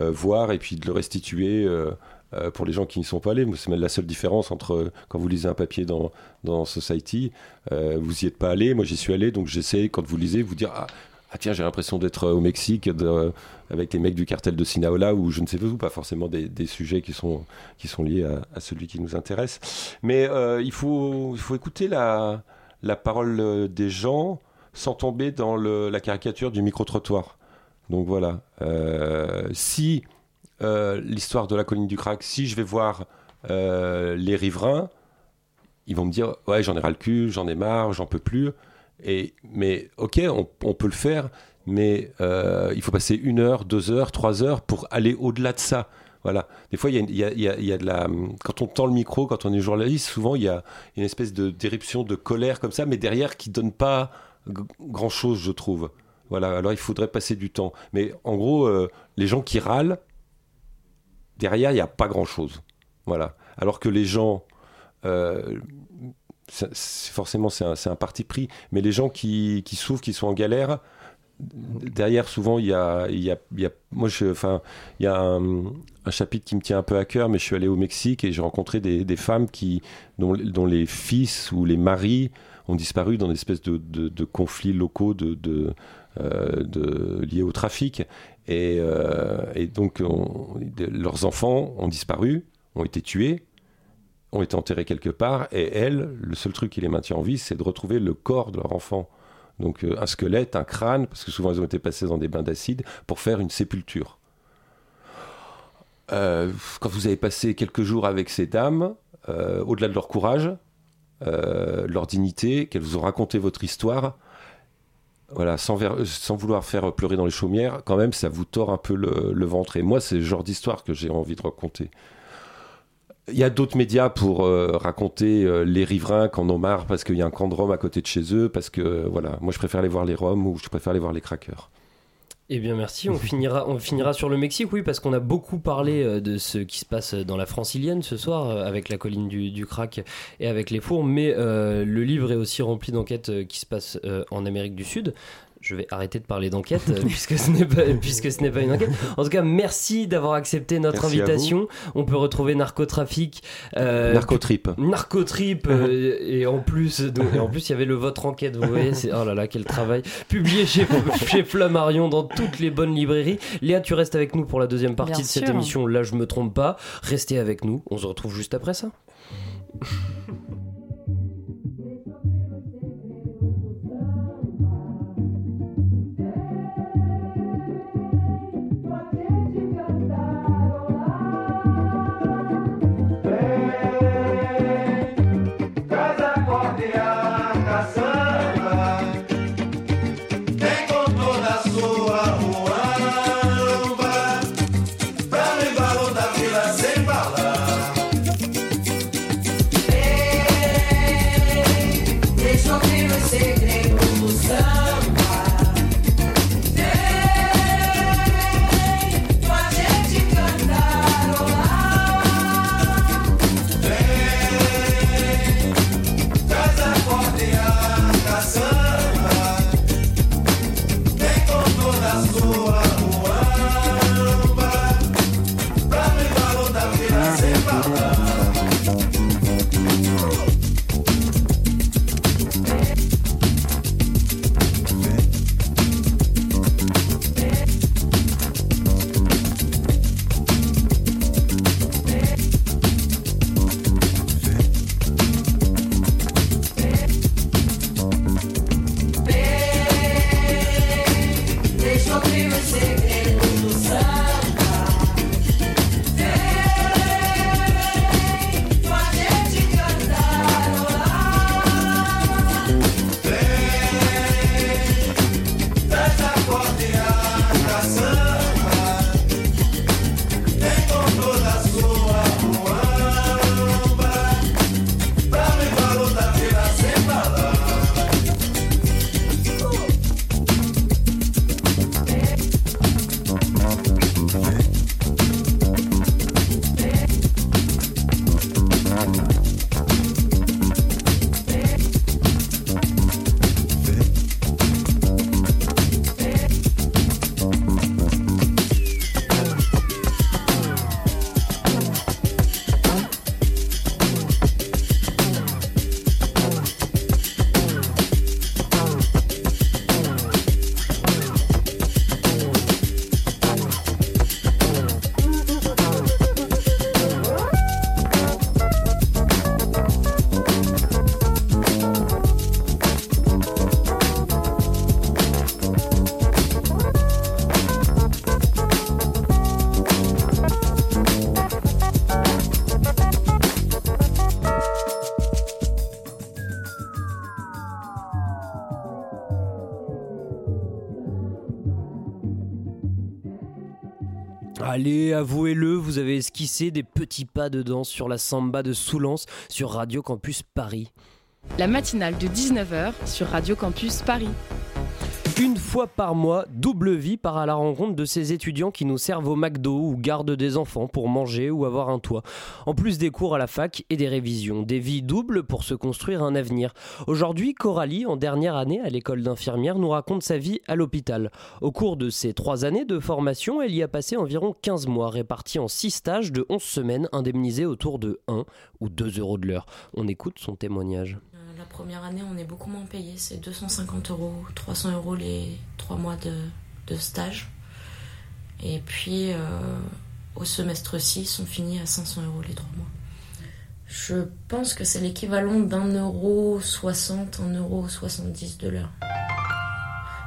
euh, voir et puis de le restituer pour les gens qui n'y sont pas allés. C'est la seule différence entre quand vous lisez un papier dans, dans Society, euh, vous n'y êtes pas allé, moi j'y suis allé, donc j'essaie, quand vous lisez, vous dire ah, ah tiens, j'ai l'impression d'être au Mexique avec les mecs du cartel de Sinaloa ou je ne sais pas où, pas forcément des, des sujets qui sont, qui sont liés à, à celui qui nous intéresse. Mais euh, il, faut, il faut écouter la, la parole des gens sans tomber dans la caricature du micro-trottoir. Donc voilà. Euh, si euh, l'histoire de la colline du crack, si je vais voir euh, les riverains, ils vont me dire ouais j'en ai ras le cul, j'en ai marre, j'en peux plus. Et mais ok, on, peut le faire, mais il faut passer une heure, deux heures, trois heures pour aller au-delà de ça. Voilà. Des fois, il y. Quand on tend le micro, quand on est journaliste, souvent il y a une espèce de d'éruption de colère comme ça, mais derrière qui donne pas g- grand chose, je trouve. Voilà. Alors il faudrait passer du temps. Mais en gros, euh, les gens qui râlent, derrière, il n'y a pas grand chose. Voilà. Alors que les gens. euh, forcément, c'est un, un parti pris, mais les gens qui, qui souffrent, qui sont en galère, derrière, souvent, il y a, y a, moi, enfin, il y a un, chapitre qui me tient un peu à cœur, mais je suis allé au Mexique et j'ai rencontré des, femmes qui, dont les fils ou les maris ont disparu dans des espèces de, conflits locaux euh, liés au trafic. Et, euh, donc, leurs enfants ont disparu, ont été tués, ont été enterrés quelque part, et elles, le seul truc qui les maintient en vie, c'est de retrouver le corps de leur enfant. Donc euh, un squelette, un crâne, parce que souvent ils ont été passés dans des bains d'acide, pour faire une sépulture. Quand vous avez passé quelques jours avec ces dames, au-delà de leur courage, euh, leur dignité, qu'elles vous ont raconté votre histoire, voilà, sans, vouloir faire pleurer dans les chaumières, quand même, ça vous tord un peu le, ventre. Et moi, c'est le genre d'histoire que j'ai envie de raconter. Il y a d'autres médias pour euh, raconter euh, les riverains qui en ont marre parce qu'il y a un camp de Roms à côté de chez eux, parce que voilà, moi je préfère aller voir les Roms ou je préfère aller voir les crackers. Eh bien merci, on finira, on finira sur le Mexique, oui, parce qu'on a beaucoup parlé euh, de ce qui se passe dans la francilienne ce soir, euh, avec la colline du, du crack et avec les fours, mais euh, le livre est aussi rempli d'enquêtes qui se passent en Amérique du Sud. Je vais arrêter de parler d'enquête euh, puisque ce n'est pas puisque ce n'est pas une enquête. En tout cas, merci d'avoir accepté notre Merci invitation. On peut retrouver Narcotrafic, euh, Narcotrip. Narcotrip euh, et en plus donc, et en plus il y avait le votre enquête vous voyez c'est oh là là quel travail publié chez chez Flammarion dans toutes les bonnes librairies Léa tu restes avec nous pour la deuxième partie Bien de cette sûr. émission là je me trompe pas restez avec nous on se retrouve juste après ça Allez, avouez-le, vous avez esquissé des petits pas de danse sur la samba de Soulance sur Radio Campus Paris. La matinale de 19h sur Radio Campus Paris. Une fois par mois, Double Vie part à la rencontre de ces étudiants qui nous servent au McDo ou gardent des enfants pour manger ou avoir un toit. En plus des cours à la fac et des révisions, des vies doubles pour se construire un avenir. Aujourd'hui, Coralie, en dernière année à l'école d'infirmière, nous raconte sa vie à l'hôpital. Au cours de ces trois années de formation, elle y a passé environ 15 mois, répartis en 6 stages de 11 semaines, indemnisés autour de 1 ou 2 euros de l'heure. On écoute son témoignage. La première année, on est beaucoup moins payé. C'est 250 euros, 300 euros les trois mois de, stage. Et puis, euh, au semestre 6, on finit à 500 euros les trois mois. Je pense que c'est l'équivalent d'un euro 60, un euro 70 de l'heure.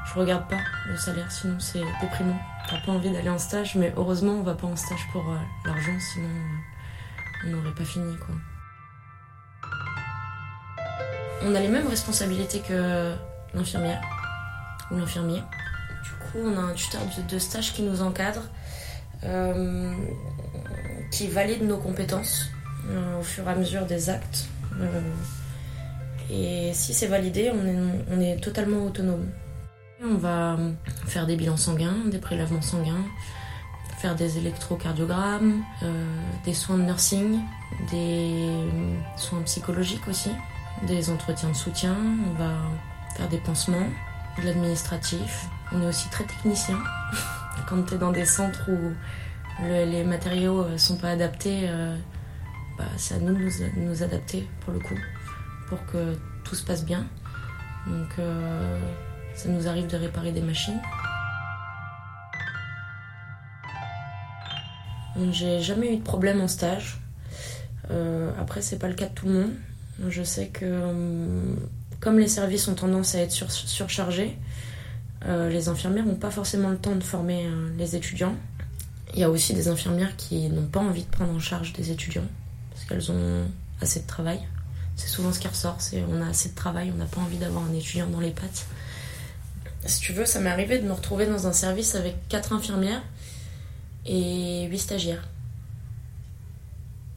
Je regarde pas le salaire, sinon c'est déprimant. T'as pas envie d'aller en stage, mais heureusement, on va pas en stage pour euh, l'argent, sinon euh, on n'aurait pas fini, quoi. On a les mêmes responsabilités que l'infirmière ou l'infirmier. Du coup, on a un tuteur de, stage qui nous encadre, euh, qui valide nos compétences euh, au fur et à mesure des actes. Euh, et si c'est validé, on est, on est totalement autonome. On va faire des bilans sanguins, des prélèvements sanguins, faire des électrocardiogrammes, des soins de nursing, des soins psychologiques aussi des entretiens de soutien, on va faire des pansements, de l'administratif. On est aussi très technicien. Quand tu es dans des centres où le- les matériaux euh, sont pas adaptés, euh, bah, c'est à nous de nous, nous adapter pour le coup, pour que tout se passe bien. Donc euh, ça nous arrive de réparer des machines. J'ai jamais eu de problème en stage. Euh, après, c'est pas le cas de tout le monde. Je sais que euh, comme les services ont tendance à être sur- surchargés, euh, les infirmières n'ont pas forcément le temps de former euh, les étudiants. Il y a aussi des infirmières qui n'ont pas envie de prendre en charge des étudiants parce qu'elles ont assez de travail. C'est souvent ce qui ressort, c'est on a assez de travail, on n'a pas envie d'avoir un étudiant dans les pattes. Si tu veux, ça m'est arrivé de me retrouver dans un service avec quatre infirmières et huit stagiaires.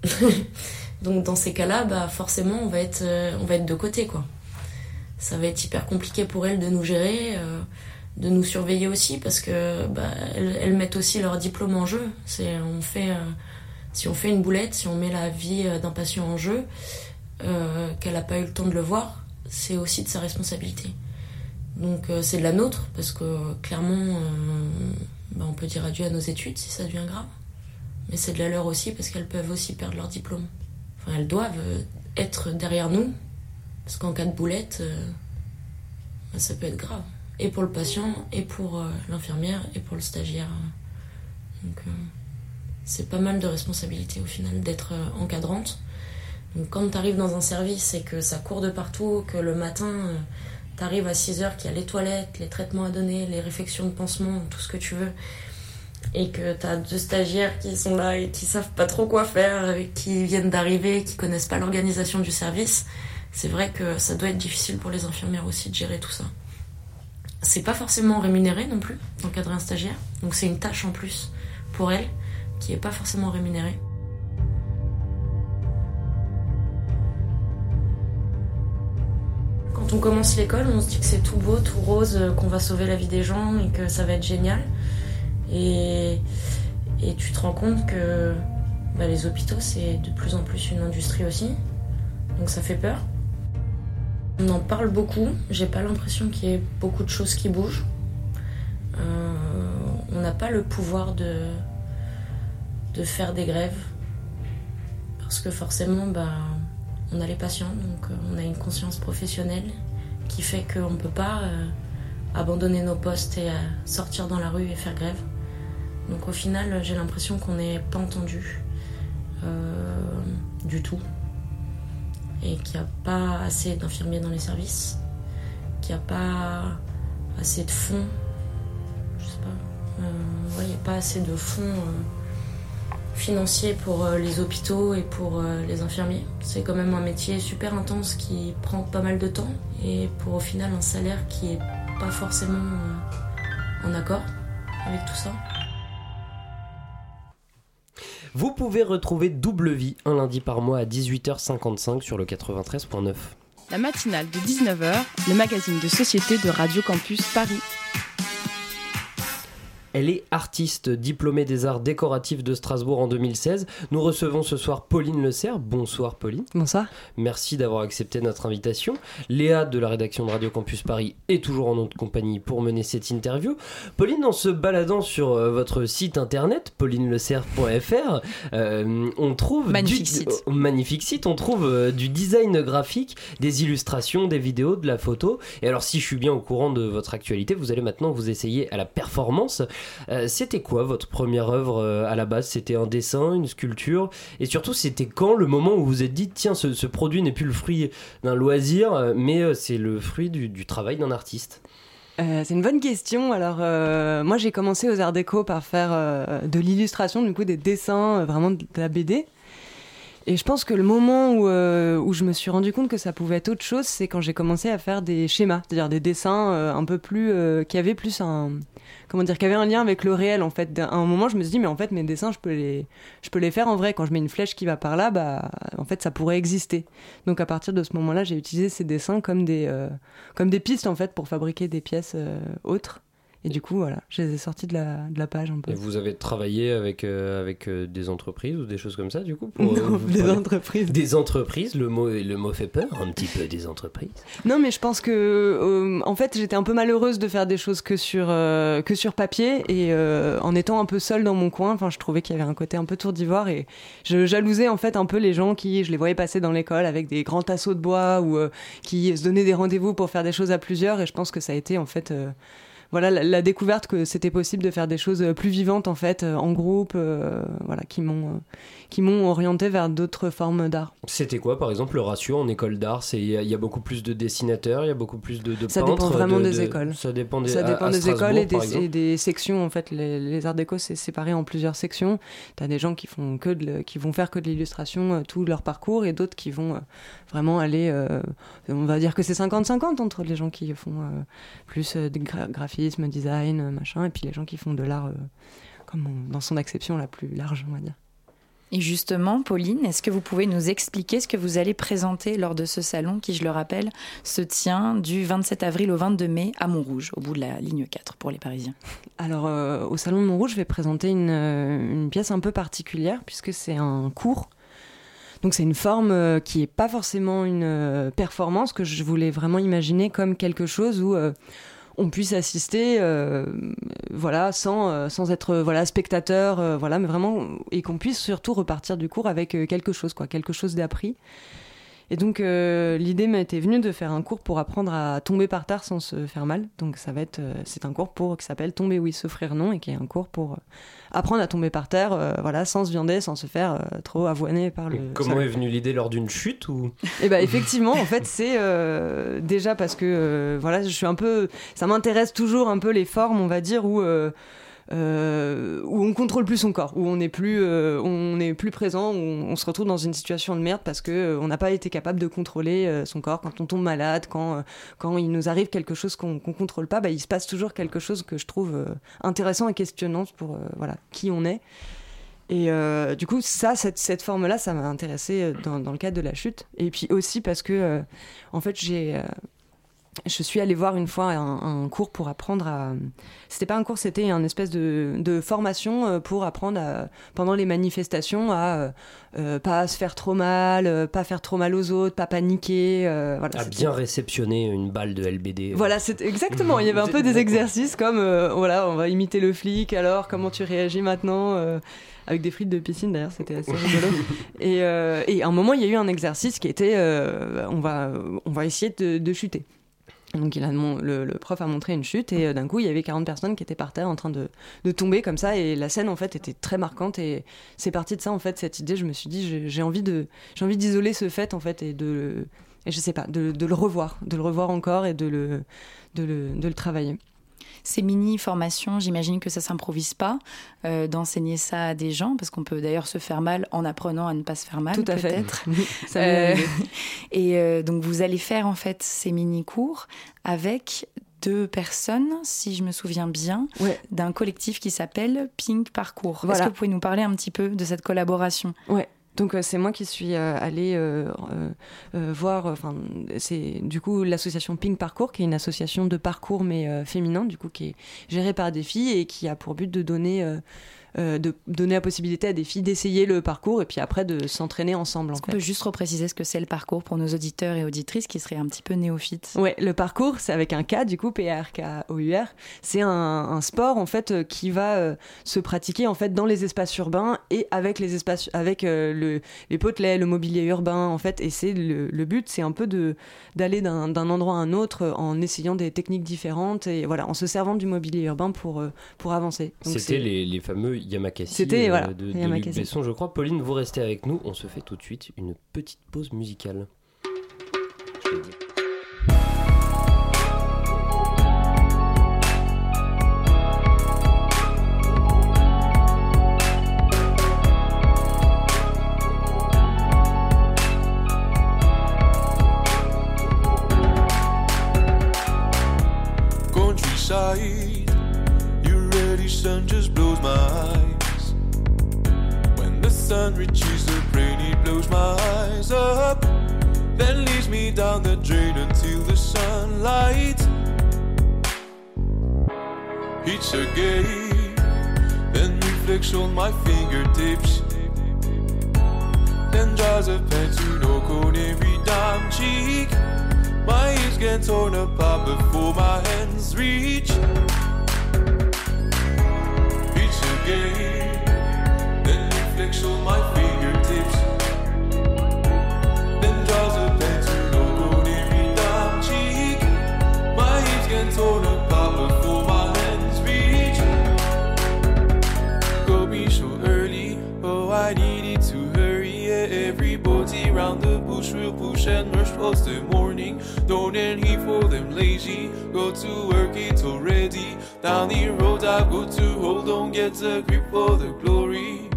Donc dans ces cas-là, bah forcément on va être euh, on va être de côté quoi. Ça va être hyper compliqué pour elles de nous gérer, euh, de nous surveiller aussi parce que bah, elles, mettent aussi leur diplôme en jeu. C'est on fait euh, si on fait une boulette, si on met la vie d'un patient en jeu, qu'elle n'a pas eu le temps de le voir, c'est aussi de sa responsabilité. Donc c'est de la nôtre parce que clairement bah, on peut dire adieu à nos études si ça devient grave. Mais c'est de la leur aussi parce qu'elles peuvent aussi perdre leur diplôme. Elles doivent euh, être derrière nous parce qu'en cas de boulette, euh, ça peut être grave. Et pour le patient, et pour euh, l'infirmière, et pour le stagiaire. Donc c'est pas mal de responsabilité au final d'être encadrante. Donc quand tu arrives dans un service et que ça court de partout, que le matin tu arrives à 6 heures, qu'il y a les toilettes, les traitements à donner, les réfections de pansement, tout ce que tu veux, et que tu as deux stagiaires qui sont là et qui savent pas trop quoi faire, qui viennent d'arriver, qui connaissent pas l'organisation du service, c'est vrai que ça doit être difficile pour les infirmières aussi de gérer tout ça. C'est pas forcément rémunéré non plus d'encadrer un stagiaire, donc c'est une tâche en plus pour elles qui est pas forcément rémunérée. Quand on commence l'école, on se dit que c'est tout beau, tout rose, euh, qu'on va sauver la vie des gens et que ça va être génial. Et, tu te rends compte que bah, les hôpitaux, c'est de plus en plus une industrie aussi. Donc ça fait peur. On en parle beaucoup. J'ai pas l'impression qu'il y ait beaucoup de choses qui bougent. Euh, on n'a pas le pouvoir de, de faire des grèves. Parce que forcément, bah, on a les patients, donc euh, on a une conscience professionnelle qui fait qu'on ne peut pas euh, abandonner nos postes et sortir dans la rue et faire grève. Donc au final, j'ai l'impression qu'on n'est pas entendu euh, du tout et qu'il n'y a pas assez d'infirmiers dans les services, qu'il n'y a pas assez de fonds, je sais pas, euh, il n'y a pas assez de fonds euh, financiers pour les hôpitaux et pour les infirmiers. C'est quand même un métier super intense qui prend pas mal de temps et pour au final un salaire qui est pas forcément en accord avec tout ça. Vous pouvez retrouver Double Vie un lundi par mois à 18h55 sur le 93.9. La matinale de 19h, le magazine de société de Radio Campus Paris. Elle est artiste, diplômée des arts décoratifs de Strasbourg en 2016. Nous recevons ce soir Pauline Le Serre. Bonsoir Pauline. Bonsoir. Merci d'avoir accepté notre invitation. Léa de la rédaction de Radio Campus Paris est toujours en notre compagnie pour mener cette interview. Pauline, en se baladant sur euh, votre site internet, paulinelecerre.fr, euh, on trouve... Magnifique du, site. euh, magnifique site. On trouve euh, du design graphique, des illustrations, des vidéos, de la photo. Et alors si je suis bien au courant de votre actualité, vous allez maintenant vous essayer à la performance. Euh, c'était quoi votre première œuvre euh, à la base? C'était un dessin, une sculpture? Et surtout, c'était quand le moment où vous vous êtes dit tiens, ce, produit n'est plus le fruit d'un loisir, euh, mais c'est le fruit du, travail d'un artiste? C'est une bonne question. Alors, moi, j'ai commencé aux Arts Déco par faire de l'illustration, du coup, des dessins, vraiment de la BD. Et je pense que le moment où, je me suis rendu compte que ça pouvait être autre chose, c'est quand j'ai commencé à faire des schémas, c'est-à-dire des dessins un peu plus. qui avaient plus un. Comment dire, qui avaient un lien avec le réel, en fait. À un moment, je me suis dit, mais en fait, mes dessins, je peux les, je peux les faire en vrai. Quand je mets une flèche qui va par là, bah, en fait, ça pourrait exister. Donc, à partir de ce moment-là, j'ai utilisé ces dessins comme des, euh, comme des pistes, en fait, pour fabriquer des pièces euh, autres. Et du coup, voilà, je les ai sortis de la, de la page un peu. Et vous avez travaillé avec, euh, avec euh, des entreprises ou des choses comme ça, du coup pour, euh, Non, des parler- entreprises. Des entreprises, le mot, le mot fait peur, un petit peu des entreprises. Non, mais je pense que, en fait, j'étais un peu malheureuse de faire des choses que sur, que sur papier et en étant un peu seule dans mon coin, je trouvais qu'il y avait un côté un peu tour d'ivoire et je jalousais en fait un peu les gens qui, je les voyais passer dans l'école avec des grands tasseaux de bois ou qui se donnaient des rendez-vous pour faire des choses à plusieurs et je pense que ça a été en fait. Voilà la, la découverte que c'était possible de faire des choses euh, plus vivantes en fait euh, en groupe euh, voilà qui m'ont qui m'ont orienté vers d'autres formes d'art C'était quoi, par exemple, le ratio en école d'art? C'est Il y, a- il y a beaucoup plus de dessinateurs, il y a beaucoup plus de, de Ça peintres dépend vraiment de- des de- écoles. Ça dépend des, Ça à- dépend à des écoles et des, et des sections. En fait, les, les arts déco, c'est séparé en plusieurs sections. Tu as des gens qui, font que de, qui vont faire que de l'illustration tout leur parcours et d'autres qui vont vraiment aller. euh, on va dire que c'est 50-50 entre les gens qui font euh, plus des gra- graphisme, design, euh, machin, et puis les gens qui font de l'art euh, comme on- dans son acception la plus large, on va dire. Et justement, Pauline, est-ce que vous pouvez nous expliquer ce que vous allez présenter lors de ce salon qui, je le rappelle, se tient du 27 avril au 22 mai à Montrouge, au bout de la ligne 4 pour les Parisiens? Alors, euh, au Salon de Montrouge, je vais présenter une, une pièce un peu particulière, puisque c'est un cours. Donc, c'est une forme qui n'est pas forcément une performance, que je voulais vraiment imaginer comme quelque chose où euh, on puisse assister, euh, voilà, sans, euh, sans être euh, voilà, spectateur, voilà, mais vraiment, et qu'on puisse surtout repartir du cours avec quelque chose, quoi, quelque chose d'appris. Et donc euh, l'idée m'a été venue de faire un cours pour apprendre à tomber par terre sans se faire mal. Donc ça va être, euh, c'est un cours pour qui s'appelle Tomber oui s'offrir non et qui est un cours pour euh, apprendre à tomber par terre, euh, voilà, sans se viander, sans se faire euh, trop avoiner par le. Comment sol. est venue l'idée lors d'une chute ou Et bah effectivement, en fait, c'est euh, déjà parce que euh, voilà, je suis un peu, ça m'intéresse toujours un peu les formes, on va dire où. Euh, où on contrôle plus son corps, où on est plus, euh, on est plus présent, où on, se retrouve dans une situation de merde parce que euh, on n'a pas été capable de contrôler son corps quand on tombe malade, quand quand il nous arrive quelque chose qu'on qu'on contrôle pas, bah, il se passe toujours quelque chose que je trouve intéressant et questionnant pour voilà qui on est. Et du coup, ça, cette, cette forme-là, ça m'a intéressé dans, dans le cadre de la chute. Et puis aussi parce que, en fait, j'ai, je suis allée voir une fois un, un cours pour apprendre à. C'était pas un cours, c'était un espèce de, de formation euh, pour apprendre à, pendant les manifestations à euh, euh, pas se faire trop mal, euh, pas faire trop mal aux autres, pas paniquer. euh, voilà, à bien réceptionner une balle de LBD voilà, c'est exactement. Il y avait un peu des exercices comme euh, voilà, on va imiter le flic. Alors, comment tu réagis maintenant euh, Avec des frites de piscine, d'ailleurs, c'était assez rigolo. et, euh, et à un moment, il y a eu un exercice qui était euh, on va on va essayer de, de chuter. Donc il a, le, le prof a montré une chute et euh, d'un coup il y avait 40 personnes qui étaient par terre en train de, de tomber comme ça. Et la scène en fait était très marquante. Et c'est parti de ça en fait cette idée. Je me suis dit j'ai- j'ai envie de j'ai envie d'isoler ce fait en fait et de et je sais pas de, de le revoir de le revoir encore et de le de le, de le travailler Ces mini-formations, j'imagine que ça s'improvise pas euh, d'enseigner ça à des gens, parce qu'on peut d'ailleurs se faire mal en apprenant à ne pas se faire mal. Tout à fait. Ça Euh, et euh, donc vous allez faire en fait ces mini-cours avec deux personnes, si je me souviens bien, d'un collectif qui s'appelle Pink Parcours. Est-ce que vous pouvez nous parler un petit peu de cette collaboration? Ouais. Donc euh, c'est moi qui suis euh, allée euh, voir. C'est du coup l'association Pink Parcours, qui est une association de parcours mais féminin, du coup qui est gérée par des filles et qui a pour but de donner euh, de donner la possibilité à des filles d'essayer le parcours et puis après de s'entraîner ensemble. En Est-ce qu'on fait. peut juste repréciser ce que c'est le parcours pour nos auditeurs et auditrices qui seraient un petit peu néophytes? Ouais, le parcours, c'est avec un K, du coup, P-A-R-K-O-U-R. C'est un, un sport, en fait, euh, qui va euh, se pratiquer, en fait, dans les espaces urbains et avec les espaces, avec euh, le, les potelets, le mobilier urbain, en fait. Et c'est le, le but, c'est un peu de, d'aller d'un, endroit à un autre en essayant des techniques différentes et voilà, en se servant du mobilier urbain pour, pour avancer. C'était les fameux Yamakasi C'était, euh, voilà, de, Yamakasi. Besson, je crois. Pauline, vous restez avec nous. On se fait tout de suite une petite pause musicale. Je on my fingertips. Ten jars of Pantsuno on every dime cheek. My ears get torn apart before my hands reach. And rush towards the morning. Don't any for them lazy. Go to work, it's already down the road. I go to hold on, get a grip for the glory.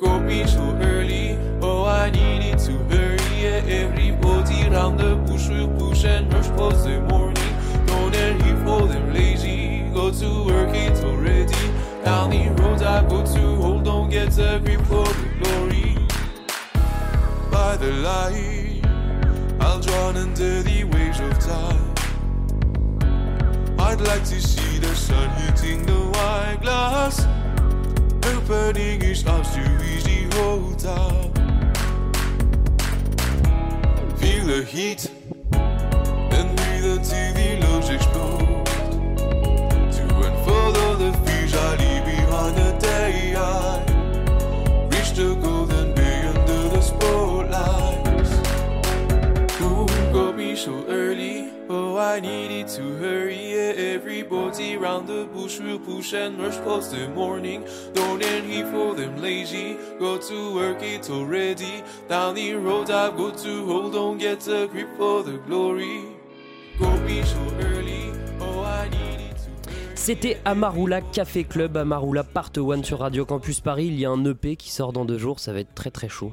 Got be so early, oh I needed to hurry. Yeah, everybody round the bush will push and rush past the morning. Don't any for them lazy. Go to work, it's already down the road. I go to hold on, get a grip for the glory by the light. I'll under the waves of time. I'd like to see the sun hitting the white glass, opening his arms to easy hold up. Feel the heat, then breathe until the lungs explode. To unfold all the fears so early? Oh, I needed to hurry. Everybody round the bush will push and rush past the morning. Don't any for them lazy. Go to work, it's already down the road. I've got to hold on, get a grip for the glory. Got me so early. Oh, I needed. C'était Amarula Café Club, Amarula Part 1 sur Radio Campus Paris. Il y a un EP qui sort dans deux jours, ça va être très très chaud.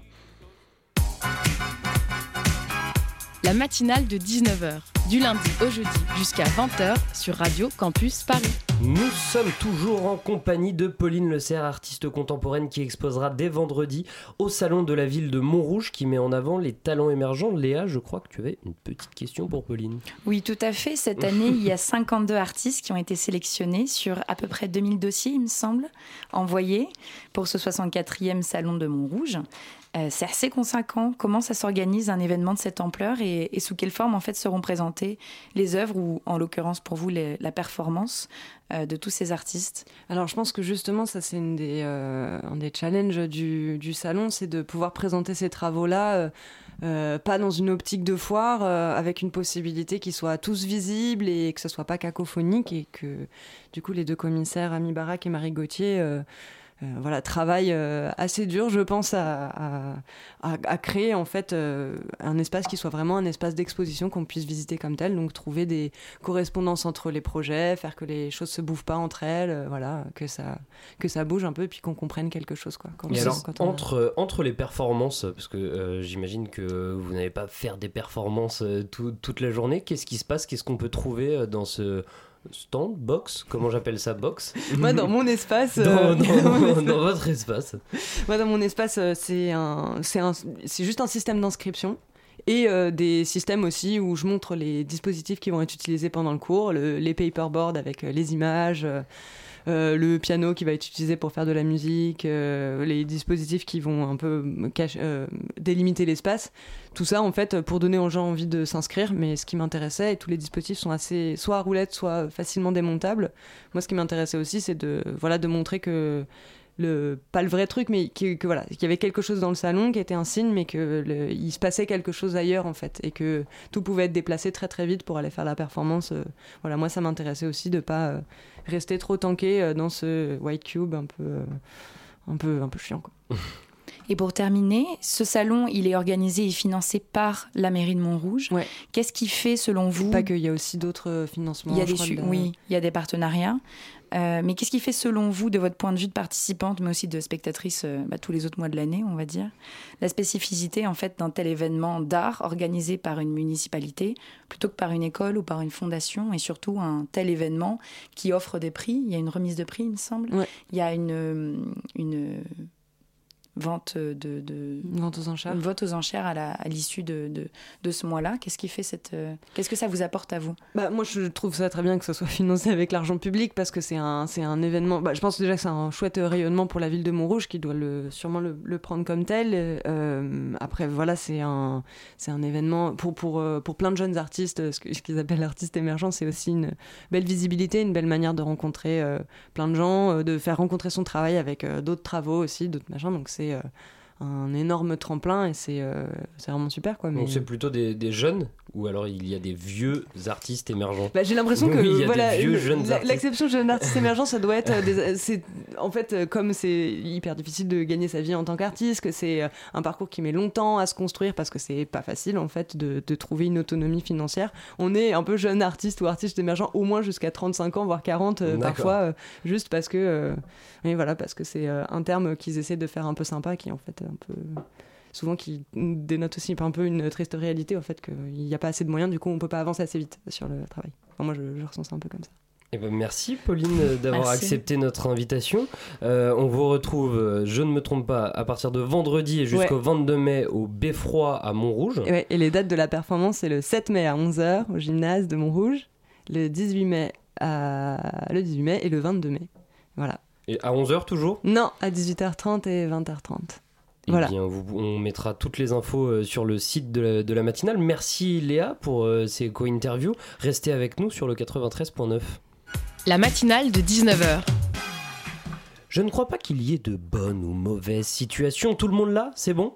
La matinale de 19h, du lundi au jeudi jusqu'à 20h sur Radio Campus Paris. Nous sommes toujours en compagnie de Pauline Le Serre, artiste contemporaine qui exposera dès vendredi au Salon de la ville de Montrouge qui met en avant les talents émergents. Léa, je crois que tu avais une petite question pour Pauline. Oui, tout à fait. Cette année, il y a 52 artistes qui ont été sélectionnés sur à peu près 2000 dossiers, il me semble, envoyés pour ce 64e salon de Montrouge. Euh, c'est assez conséquent. Comment ça s'organise un événement de cette ampleur et, sous quelle forme en fait seront présentées les œuvres ou en l'occurrence pour vous la performance euh, de tous ces artistes? Alors je pense que justement ça c'est euh, un des challenges du, salon, c'est de pouvoir présenter ces travaux-là, pas dans une optique de foire, avec une possibilité qu'ils soient tous visibles et que ce soit pas cacophonique et que du coup les deux commissaires, Ami Barak et Marie Gauthier, voilà, travaille euh, assez dur, je pense, à, à, à, créer en fait euh, un espace qui soit vraiment un espace d'exposition qu'on puisse visiter comme tel. Donc trouver des correspondances entre les projets, faire que les choses se bouffent pas entre elles, voilà, que ça que ça bouge un peu, et puis qu'on comprenne quelque chose quoi. Quand alors, entre entre les performances, parce que j'imagine que vous n'allez pas faire des performances toute la journée, qu'est-ce qui se passe, qu'est-ce qu'on peut trouver dans ce stand, box, comment j'appelle ça, box Moi, dans mon espace. Dans, euh, votre espace. Moi, dans mon espace, euh, c'est un, c'est un, c'est juste un système d'inscription et euh, des systèmes aussi où je montre les dispositifs qui vont être utilisés pendant le cours, les paperboards avec les images. Euh, le piano qui va être utilisé pour faire de la musique, euh, les dispositifs qui vont un peu euh, délimiter l'espace. Tout ça, en fait, pour donner aux gens envie de s'inscrire. Mais ce qui m'intéressait, et tous les dispositifs sont assez soit à roulette, soit facilement démontables. Moi, ce qui m'intéressait aussi, c'est de, voilà, de montrer que le pas le vrai truc mais que, voilà qu'il y avait quelque chose dans le salon qui était un signe mais que il se passait quelque chose ailleurs en fait et que tout pouvait être déplacé très très vite pour aller faire la performance voilà moi ça m'intéressait aussi de pas rester trop tanké euh, dans ce white cube un peu, euh, un peu, un peu chiant. Quoi. Et pour terminer, ce salon, il est organisé et financé par la mairie de Montrouge. Qu'est-ce qui fait, selon vous Pas qu'il y a aussi d'autres financements. Il y a des, oui, il y a des partenariats. Euh, mais qu'est-ce qui fait, selon vous, de votre point de vue de participante, mais aussi de spectatrice euh, bah, tous les autres mois de l'année, on va dire, la spécificité en fait d'un tel événement d'art organisé par une municipalité plutôt que par une école ou par une fondation, et surtout un tel événement qui offre des prix? Il y a une remise de prix, il me semble. Il y a une, une vente de, de vente aux enchères, vote aux enchères à l'issue de, de, de, ce mois-là. Qu'est-ce qui fait cette, euh, qu'est-ce que ça vous apporte à vous? Bah moi je trouve ça très bien que ce soit financé avec l'argent public parce que c'est un c'est un événement. Bah, je pense déjà que c'est un chouette rayonnement pour la ville de Montrouge qui doit le sûrement le, le prendre comme tel. Euh, après voilà c'est un c'est un événement pour pour euh, pour plein de jeunes artistes ce qu'ils appellent l'artiste émergent c'est aussi une belle visibilité une belle manière de rencontrer plein de gens de faire rencontrer son travail avec d'autres travaux aussi d'autres machins donc c'est euh, un énorme tremplin et c'est euh, vraiment super quoi. Mais... Donc c'est plutôt des, des, jeunes ou alors il y a des vieux artistes émergents? Bah, J'ai l'impression que voilà, l'exception jeune artiste émergent, ça doit être euh, des, en fait euh, comme c'est hyper difficile de gagner sa vie en tant qu'artiste, que c'est euh, un parcours qui met longtemps à se construire parce que c'est pas facile en fait de, de, trouver une autonomie financière. On est un peu jeune artiste ou artiste émergent au moins jusqu'à 35 ans voire 40 parfois juste parce que mais voilà parce que c'est un terme qu'ils essaient de faire un peu sympa qui en fait un peu souvent qui dénote aussi un peu une triste réalité, au fait qu'il n'y a pas assez de moyens, du coup on peut pas avancer assez vite sur le travail. moi je, je, ressens ça un peu comme ça. Eh ben merci Pauline d'avoir accepté notre invitation. Euh, on vous retrouve, euh, je ne me trompe pas, à partir de vendredi et jusqu'au 22 mai au Beffroi à Montrouge. Et, et les dates de la performance, c'est le 7 mai à 11h au gymnase de Montrouge, le 18 mai, à... le 18 mai et le 22 mai. Voilà. Et à 11h toujours? Non, à 18h30 et 20h30. Eh voilà. bien, on mettra toutes les infos euh, sur le site de la, matinale. Merci Léa pour euh, ces co-interviews. Restez avec nous sur le 93.9. La matinale de 19h. Je ne crois pas qu'il y ait de bonnes ou mauvaises situations. Tout le monde là, c'est bon?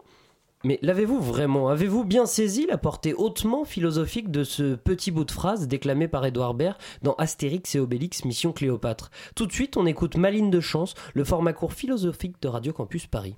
Mais l'avez-vous vraiment? Avez-vous bien saisi la portée hautement philosophique de ce petit bout de phrase déclamé par Édouard Baird dans Astérix et Obélix Mission Cléopâtre? Tout de suite, on écoute Maline de Chance, le format court philosophique de Radio Campus Paris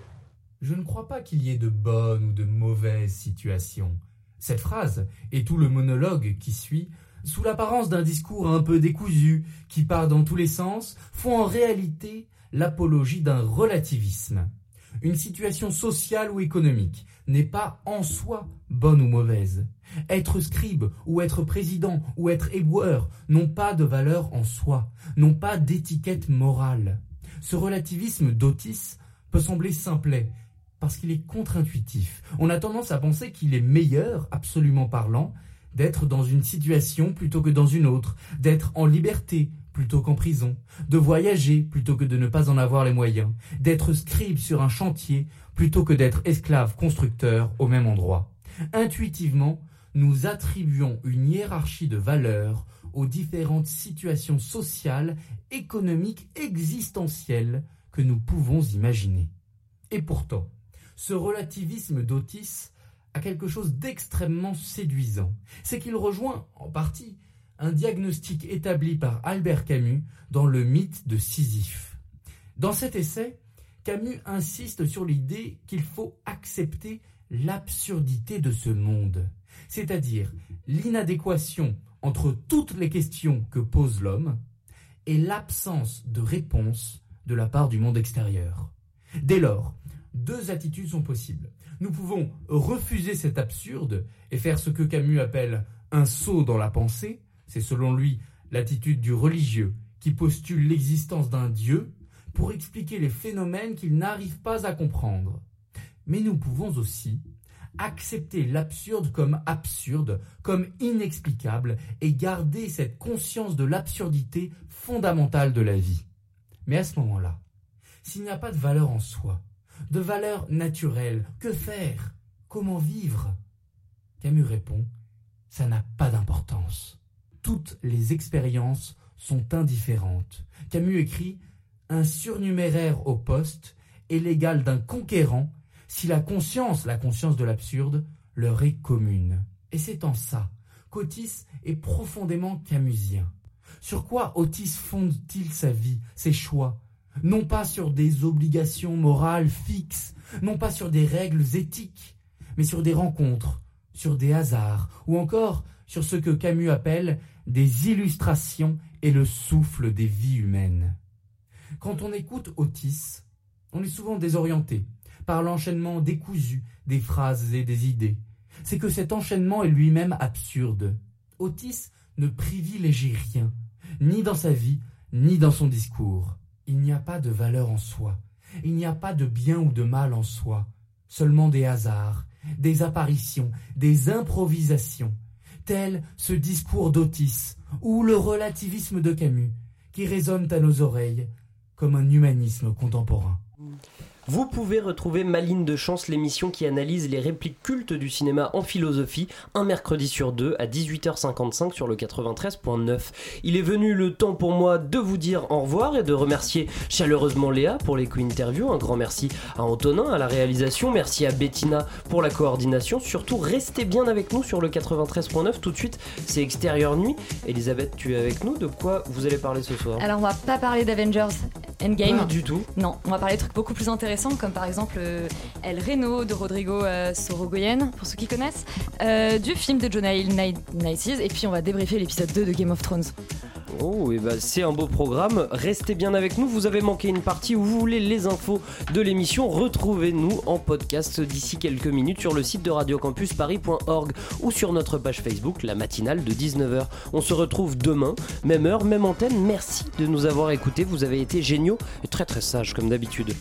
Je ne crois pas qu'il y ait de bonnes ou de mauvaises situations. Cette phrase et tout le monologue qui suit, sous l'apparence d'un discours un peu décousu, qui part dans tous les sens, font en réalité l'apologie d'un relativisme. Une situation sociale ou économique, n'est pas en soi bonne ou mauvaise. Être scribe ou être président ou être éboueur n'ont pas de valeur en soi, n'ont pas d'étiquette morale. Ce relativisme d'Otis peut sembler simplet parce qu'il est contre-intuitif. On a tendance à penser qu'il est meilleur, absolument parlant, d'être dans une situation plutôt que dans une autre, d'être en liberté plutôt qu'en prison, de voyager plutôt que de ne pas en avoir les moyens, d'être scribe sur un chantier plutôt que d'être esclave constructeur au même endroit. Intuitivement, nous attribuons une hiérarchie de valeurs aux différentes situations sociales, économiques, existentielles que nous pouvons imaginer. Et pourtant, ce relativisme d'Otis a quelque chose d'extrêmement séduisant. C'est qu'il rejoint, en partie, un diagnostic établi par Albert Camus dans le mythe de Sisyphe. Dans cet essai, Camus insiste sur l'idée qu'il faut accepter l'absurdité de ce monde, c'est-à-dire l'inadéquation entre toutes les questions que pose l'homme et l'absence de réponse de la part du monde extérieur. Dès lors, deux attitudes sont possibles. Nous pouvons refuser cet absurde et faire ce que Camus appelle un saut dans la pensée, c'est selon lui l'attitude du religieux qui postule l'existence d'un Dieu pour expliquer les phénomènes qu'il n'arrive pas à comprendre. Mais nous pouvons aussi accepter l'absurde comme absurde, comme inexplicable, et garder cette conscience de l'absurdité fondamentale de la vie. Mais à ce moment-là, s'il n'y a pas de valeur en soi, de valeur naturelle, que faire? Comment vivre? Camus répond, ça n'a pas d'importance. Toutes les expériences sont indifférentes. Camus écrit, un surnuméraire au poste est l'égal d'un conquérant si la conscience, la conscience de l'absurde, leur est commune. Et c'est en ça qu'Otis est profondément camusien. Sur quoi Otis fonde-t-il sa vie, ses choix? Non pas sur des obligations morales fixes, non pas sur des règles éthiques, mais sur des rencontres, sur des hasards, ou encore sur ce que Camus appelle des illustrations et le souffle des vies humaines. Quand on écoute Otis, on est souvent désorienté par l'enchaînement décousu des phrases et des idées. C'est que cet enchaînement est lui-même absurde. Otis ne privilégie rien, ni dans sa vie, ni dans son discours. Il n'y a pas de valeur en soi, il n'y a pas de bien ou de mal en soi, seulement des hasards, des apparitions, des improvisations, tel ce discours d'Otis ou le relativisme de Camus, qui résonnent à nos oreilles comme un humanisme contemporain. Vous pouvez retrouver Maline de Chance, l'émission qui analyse les répliques cultes du cinéma en philosophie, un mercredi sur deux à 18h55 sur le 93.9. Il est venu le temps pour moi de vous dire au revoir et de remercier chaleureusement Léa pour les co-interviews. Un grand merci à Antonin à la réalisation, merci à Bettina pour la coordination. Surtout, restez bien avec nous sur le 93.9 tout de suite. C'est Extérieur Nuit. Elisabeth, tu es avec nous. De quoi vous allez parler ce soir? Alors, on va pas parler d'Avengers Endgame. Pas du tout. Non, on va parler de trucs beaucoup plus intéressants comme par exemple euh, El Reno de Rodrigo euh, Sorogoyen, pour ceux qui connaissent, euh, du film de Jonah Hill, Night, et puis on va débriefer l'épisode 2 de Game of Thrones. Oh, et bah c'est un beau programme. Restez bien avec nous. Vous avez manqué une partie où vous voulez les infos de l'émission. Retrouvez-nous en podcast d'ici quelques minutes sur le site de radiocampusparis.org ou sur notre page Facebook, la matinale de 19h. On se retrouve demain, même heure, même antenne. Merci de nous avoir écoutés. Vous avez été géniaux et très très sages comme d'habitude.